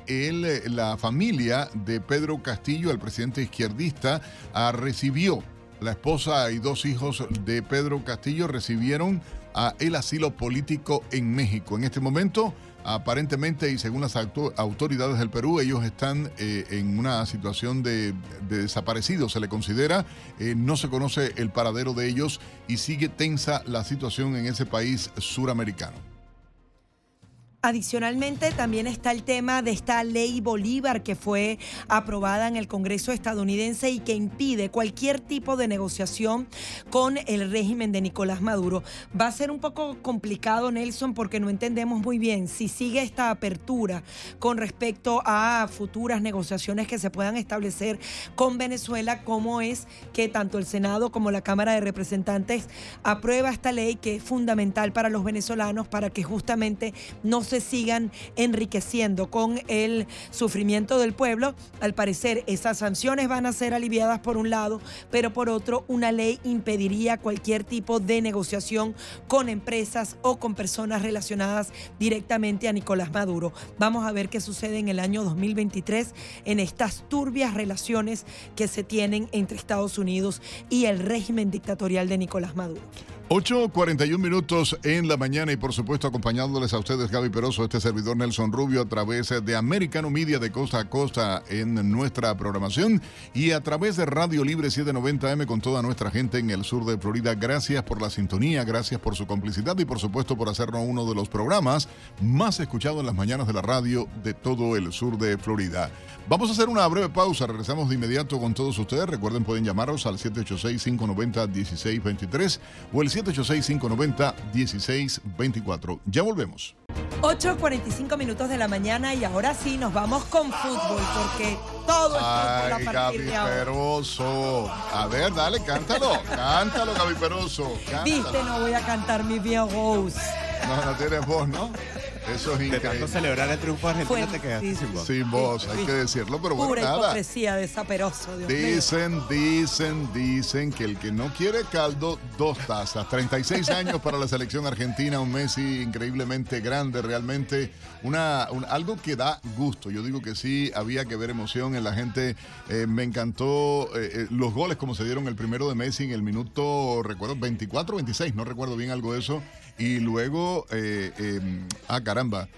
la familia de Pedro Castillo, el presidente izquierdista, ah, recibió la esposa y dos hijos de Pedro Castillo recibieron el asilo político en México. En este momento, aparentemente y según las autoridades del Perú, ellos están eh, en una situación de, desaparecidos, se le considera. Eh, no se conoce el paradero de ellos y sigue tensa la situación en ese país suramericano. Adicionalmente, también está el tema de esta ley Bolívar que fue aprobada en el Congreso estadounidense y que impide cualquier tipo de negociación con el régimen de Nicolás Maduro. Va a ser un poco complicado, Nelson, porque no entendemos muy bien si sigue esta apertura con respecto a futuras negociaciones que se puedan establecer con Venezuela, cómo es que tanto el Senado como la Cámara de Representantes aprueba esta ley que es fundamental para los venezolanos para que justamente no se sigan enriqueciendo con el sufrimiento del pueblo. Al parecer, esas sanciones van a ser aliviadas por un lado, pero por otro, una ley impediría cualquier tipo de negociación con empresas o con personas relacionadas directamente a Nicolás Maduro. Vamos a ver qué sucede en el año 2023 en estas turbias relaciones que se tienen entre Estados Unidos y el régimen dictatorial de Nicolás Maduro. 8.41 minutos en la mañana y por supuesto acompañándoles a ustedes Gaby Peroso, este servidor Nelson Rubio a través de Americano Media de costa a costa en nuestra programación y a través de Radio Libre 790M con toda nuestra gente en el sur de Florida. Gracias por la sintonía, gracias por su complicidad y por supuesto por hacernos uno de los programas más escuchados en las mañanas de la radio de todo el sur de Florida. Vamos a hacer una breve pausa, regresamos de inmediato con todos ustedes. Recuerden, pueden llamarnos al 786-590-1623 o el 786-590-1624. Ya volvemos. 8.45 minutos de la mañana y ahora sí nos vamos con fútbol porque todo es Ay, a Gaby Peroso. A ver, dale, cántalo. cántalo, Gaby Peroso. Viste, no voy a cantar mi viejo. No, no tienes voz, ¿no? Eso es increíble. De tanto celebrar el triunfo argentino te quedaste sin voz. Sin voz, hay que decirlo, pero bueno, Pura nada. hipocresía de Saperoso, Dios Dicen, dicen, dicen que el que no quiere caldo, dos tazas. 36 años para la selección argentina, un Messi increíblemente grande, realmente una, algo que da gusto. Yo digo que sí, había que ver emoción en la gente. Eh, me encantó eh, eh, los goles como se dieron el primero de Messi en el minuto, recuerdo, 24 26, no recuerdo bien algo de eso. Y luego, eh, em, ah, caramba,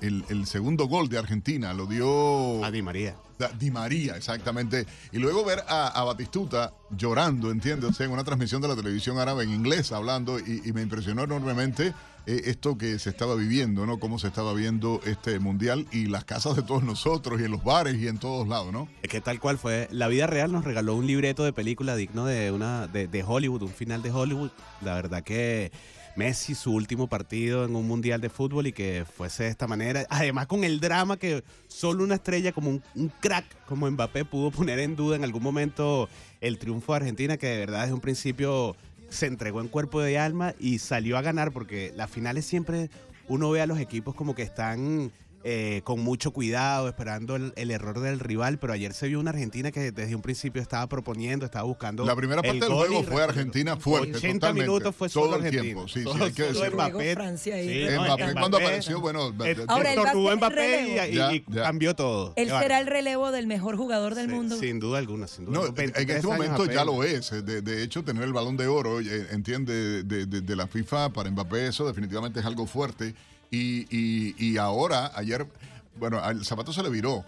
el, segundo gol de Argentina lo dio... A Di María. Di María, exactamente. Y luego ver a, Batistuta llorando, ¿entiendes? en una transmisión de la televisión árabe en inglés hablando y, me impresionó enormemente eh, esto que se estaba viviendo, ¿no? Cómo se estaba viendo este mundial y las casas de todos nosotros y en los bares y en todos lados, ¿no? Es que tal cual fue. La vida real nos regaló un libreto de película digno de una de Hollywood, un final de Hollywood. La verdad que Messi su último partido en un mundial de fútbol y que fuese de esta manera. Además con el drama que solo una estrella como un, crack como Mbappé pudo poner en duda en algún momento el triunfo de Argentina que de verdad desde un principio se entregó en cuerpo y alma y salió a ganar porque las finales siempre uno ve a los equipos como que están eh, con mucho cuidado, esperando el, error del rival, pero ayer se vio una Argentina que desde un principio estaba proponiendo, estaba buscando. La primera parte del juego fue Argentina fuerte. 80 minutos fue solo todo el Argentina. tiempo. Sí, sí, hay que decirlo. Mbappé, Francia sí, Mbappé, cuando apareció, bueno, ahora tuvo Mbappé y, cambió todo. Él será el relevo del mejor jugador del mundo. Sin duda alguna, sin duda. No, en este momento ya lo es. De, de, hecho, tener el balón de oro, eh, entiende, de, de, de la FIFA para Mbappé, eso definitivamente es algo fuerte. Y, y, y ahora, ayer bueno, al zapato se le viró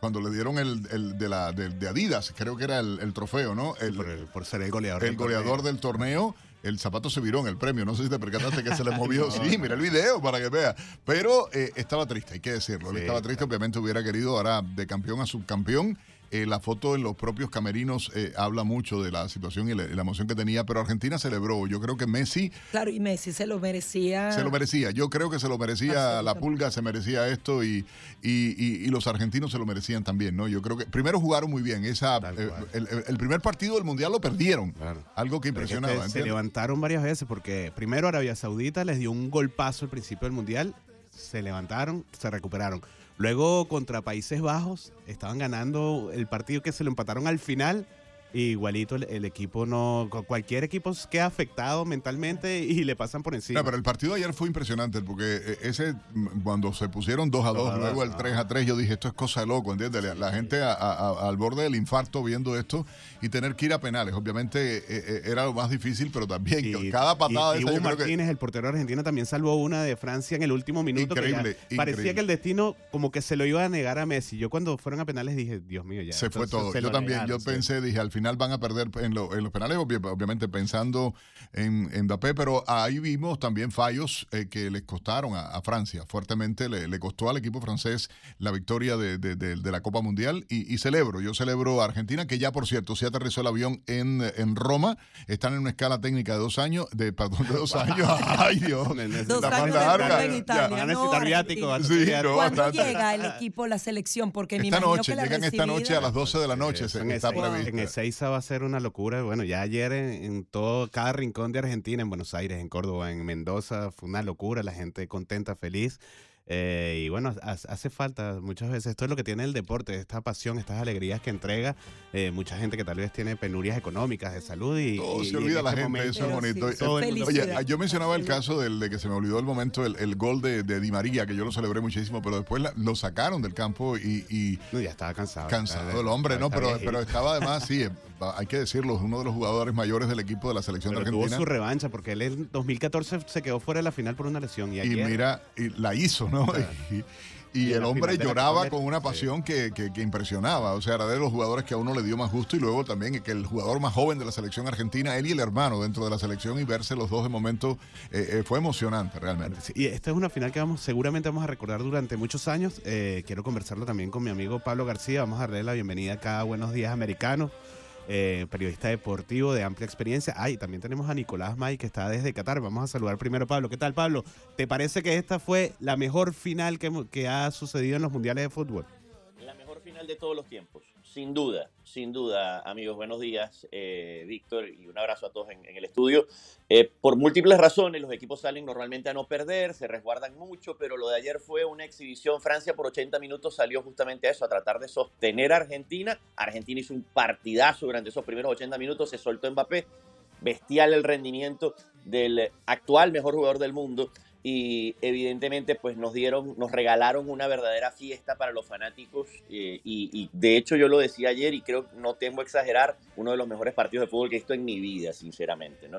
cuando le dieron el, de, la, de, Adidas, creo que era el, trofeo, ¿no? El, por, ser el goleador. El goleador del torneo. El zapato se viró en el premio. No sé si te percataste que se le movió. Sí, mira el video para que vea. Pero eh, estaba triste, hay que decirlo. estaba triste, obviamente hubiera querido ahora de campeón a subcampeón. Eh, la foto en los propios camerinos eh, habla mucho de la situación y la, la emoción que tenía, pero Argentina celebró. Yo creo que Messi Claro, y Messi se lo merecía. se lo merecía. Yo creo que se lo merecía la pulga, se merecía esto y, y- y- y los argentinos se lo merecían también, ¿no? Yo creo que primero jugaron muy bien. Esa, eh, el, primer partido del mundial lo perdieron. Algo que Pero es que impresionaba. se- levantaron varias veces porque primero Arabia Saudita les dio un golpazo al principio del mundial, se levantaron, se recuperaron. Luego contra Países Bajos estaban ganando el partido que se lo empataron al final. Igualito el, el equipo no, cu- cualquier equipo queda afectado mentalmente y le pasan por encima. No, pero el partido de ayer fue impresionante porque eh, ese cuando se pusieron 2 a 2, Dos a dos, luego el ah. 3 a 3, yo dije, esto es cosa de loco, ¿entiendes? La, la gente a- a- al borde del infarto viendo esto y tener que ir a penales. Obviamente eh, eh, era lo más difícil, pero también Y- cada patada y, de esa yo creo que- Martínez, el portero argentino, también salvó una de Francia en el último minuto. que Increíble, Parecía increíble. que el destino como que se lo iba a negar a Messi. Yo cuando fueron a penales dije, Dios mío, ya. se esto fue todo. se Yo también, negaron, yo sí. pensé, dije, al final van a perder en, lo- en los penales, obvi- obviamente pensando en, en Mbappé, pero ahí vimos también fallos eh, que les costaron a, a Francia. Fuertemente le, le costó al equipo francés la victoria de, de- de- de la Copa Mundial y, y celebro, yo celebro a Argentina, que ya por cierto, se aterrizó el avión en, en Roma, están en una escala técnica de dos años, de perdón, de dos años. Ay Dios, Dos la años larga. en Ya. Italia, Van a no, necesitar viático, Argentina. Sí, no, ¿Cuándo bastante. llega el equipo, la selección? Porque me Esta imagino noche, que la llegan esta noche a las 12 de la noche, se, está previsto. en Ezeiza va a ser una locura. Bueno, ya ayer en, en todo, cada rincón de Argentina, en Buenos Aires, en Córdoba, en Mendoza, fue una locura, la gente contenta, feliz. Eh, y bueno, ha- hace falta muchas veces, esto es lo que tiene el deporte, esta pasión, estas alegrías que entrega eh, mucha gente que tal vez tiene penurias económicas de salud y... Todo y- se olvida la este gente, momento- eso es bonito. todo el Oye, yo mencionaba el caso del, de que se me olvidó el momento, el, el gol de, de Di María, que yo lo celebré muchísimo, pero después la- lo sacaron del campo y... y No, ya estaba cansado. Cansado el hombre, ¿no? Pero, pero estaba además, sí, hay que decirlo, es uno de los jugadores mayores del equipo de la selección Pero de tuvo Argentina. su revancha porque él en 2014 se quedó fuera de la final por una lesión. Y, mira, y la hizo, ¿no? Y, y Y en el hombre de lloraba con una pasión que, que- que impresionaba. O sea, era de los jugadores que a uno le dio más gusto y luego también que el jugador más joven de la selección argentina, él y el hermano dentro de la selección y verse los dos de momento eh, eh, fue emocionante realmente. Sí, Y esta es una final que vamos, seguramente vamos a recordar durante muchos años. Eh, quiero conversarlo también con mi amigo Pablo García. Vamos a darle la bienvenida acá a Buenos Días Americanos, eh, periodista deportivo de amplia experiencia. Ah, y también tenemos a Nicolás May que está desde Qatar. Vamos a saludar primero a Pablo. ¿Qué tal, Pablo? ¿Te parece que esta fue la mejor final que, que ha sucedido en los mundiales de fútbol? La mejor final de todos los tiempos, sin duda, sin duda, amigos. Buenos días, eh, Víctor, y un abrazo a todos en, el estudio. Eh, por múltiples razones, los equipos salen normalmente a no perder, se resguardan mucho, pero lo de ayer fue una exhibición. Francia por 80 minutos salió justamente a eso, a tratar de sostener a Argentina. Argentina hizo un partidazo durante esos primeros 80 minutos, se soltó Mbappé. Bestial el rendimiento del actual mejor jugador del mundo y evidentemente pues nos dieron, nos regalaron una verdadera fiesta para los fanáticos eh, y, y de hecho yo lo decía ayer y creo no temo exagerar, uno de los mejores partidos de fútbol que he visto en mi vida, sinceramente, ¿no?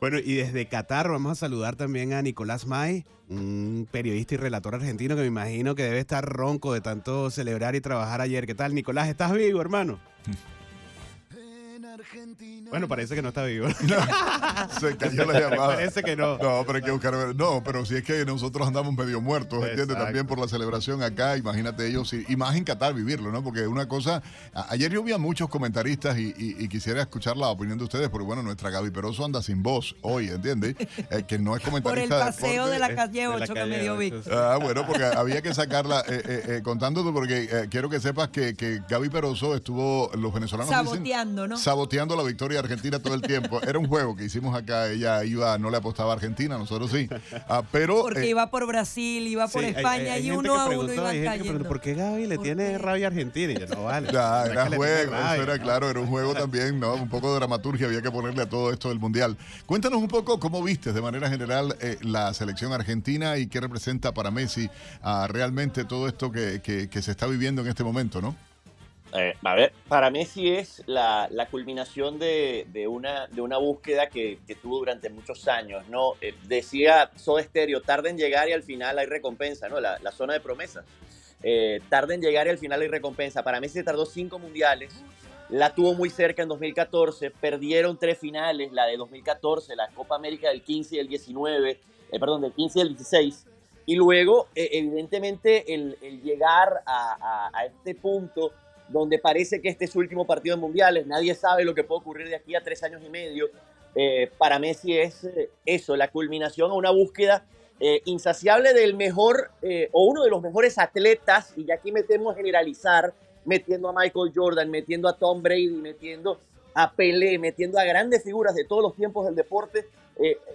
Bueno, y desde Qatar vamos a saludar también a Nicolás May, un periodista y relator argentino que me imagino que debe estar ronco de tanto celebrar y trabajar ayer. ¿Qué tal, Nicolás? ¿Estás vivo, hermano? Bueno, parece que no está vivo. Se cayó la llamada. Parece que no. No, pero hay que buscar. No, pero si es que nosotros andamos medio muertos, ¿entiendes? Exacto. También por la celebración acá, imagínate ellos, y, más en Qatar vivirlo, ¿no? Porque una cosa. ayer yo vi a muchos comentaristas y, y- y quisiera escuchar la opinión de ustedes, porque bueno, nuestra Gaby Peroso anda sin voz hoy, ¿entiendes? Eh, que no es Por el comentarista de paseo deporte. de la calle de la 8 que me dio sí. Ah, bueno, porque había que sacarla eh, eh, eh, contándote, porque eh, quiero que sepas que, que Gaby Peroso estuvo, los venezolanos dicen, Saboteando, ¿no? saboteando la victoria de Argentina todo el tiempo. Era un juego que hicimos acá, ella iba, no le apostaba a Argentina, nosotros sí. Ah, pero Porque eh, iba por Brasil, iba por Sí, España hay- hay y uno que a uno iban cayendo. ¿Por qué Gaby le ¿Por tiene qué? rabia a Argentina? Y yo, no vale. Ya, era juego, tenga rabia, eso era ¿no? claro, era un juego también, ¿no? Un poco de dramaturgia había que ponerle a todo esto del Mundial. Cuéntanos un poco cómo viste de manera general eh, la selección argentina y qué representa para Messi ah, realmente todo esto que, que- que se está viviendo en este momento, ¿no? Eh, a ver, para Messi es la, culminación de, una, búsqueda que, tuvo durante muchos años, ¿no? Eh, decía Soda Stereo, tarda en llegar y al final hay recompensa, ¿no? La, zona de promesas. Eh, tarda en llegar y al final hay recompensa. Para Messi tardó cinco mundiales, la tuvo muy cerca en 2014, perdieron tres finales, la de 2014, la Copa América del 15 y el 19, eh, perdón, del 15 y el 16, y luego, eh, evidentemente, el, llegar a este punto donde parece que este es su último partido en mundiales, nadie sabe lo que puede ocurrir de aquí a tres años y medio. Eh, para Messi es eh, eso, la culminación a una búsqueda eh, insaciable del mejor o uno de los mejores atletas, y aquí metemos generalizar, metiendo a Michael Jordan, metiendo a Tom Brady, metiendo a Pelé, metiendo a grandes figuras de todos los tiempos del deporte.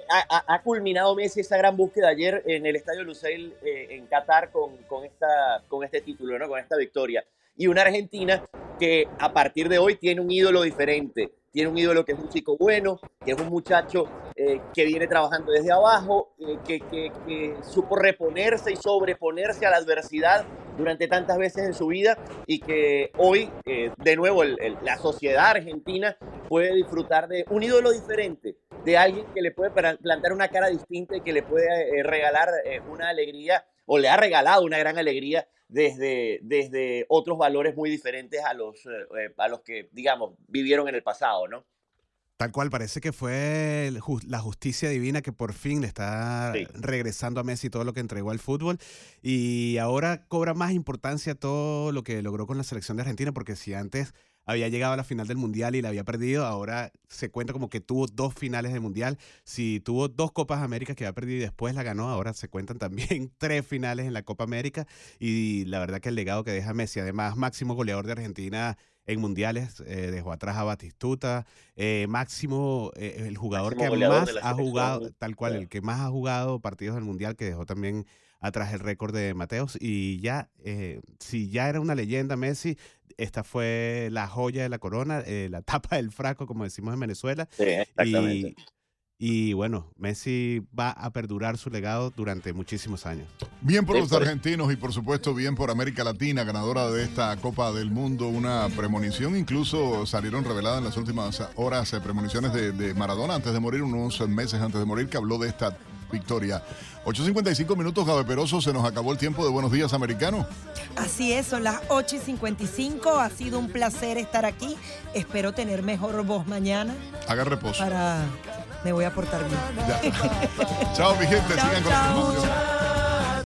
ha, culminado Messi esa gran búsqueda ayer en el Estadio Lusail en Qatar con, con, esta, con este título, ¿no? con esta victoria. Y una Argentina que a partir de hoy tiene un ídolo diferente. Tiene un ídolo que es un chico bueno, que es un muchacho eh, que viene trabajando desde abajo, eh, que, que, supo reponerse y sobreponerse a la adversidad durante tantas veces en su vida y que hoy, eh, de nuevo, la sociedad argentina puede disfrutar de un ídolo diferente, de alguien que le puede plantar una cara distinta y que le puede regalar una alegría o le ha regalado una gran alegría desde, desde otros valores muy diferentes a los, eh, eh, a los que, digamos, vivieron en el pasado, ¿no? Tal cual, parece que fue la justicia divina que por fin le está regresando a Messi todo lo que entregó al fútbol y ahora cobra más importancia todo lo que logró con la selección de Argentina, porque si antes había llegado a la final del Mundial y la había perdido, ahora se cuenta como que tuvo dos finales de Mundial. Si tuvo dos Copas Américas que había perdido y después la ganó, ahora se cuentan también tres finales en la Copa América. Y la verdad que el legado que deja Messi, además máximo goleador de Argentina en mundiales, eh, dejó atrás a Batistuta, eh, máximo, eh, el jugador que más ha jugado, tal cual, el que más ha jugado partidos del mundial, que dejó también atrás el récord de Mateos. Y ya, si ya era una leyenda Messi, esta fue la joya de la corona, eh, la tapa del frasco, como decimos en Venezuela. Sí, exactamente. Y, bueno, Messi va a perdurar su legado durante muchísimos años. Bien por los argentinos y por supuesto bien por América Latina, ganadora de esta Copa del Mundo, una premonición. Incluso salieron reveladas en las últimas horas eh, premoniciones de, de Maradona antes de morir, unos meses antes de morir, que habló de esta victoria. 8.55 minutos, Gabe Peroso, se nos acabó el tiempo de Buenos Días Americano. Así es, son las 8.55, ha sido un placer estar aquí, espero tener mejor voz mañana. Haga reposo. Para... Me voy a portar bien. chao, mi gente, sigan con la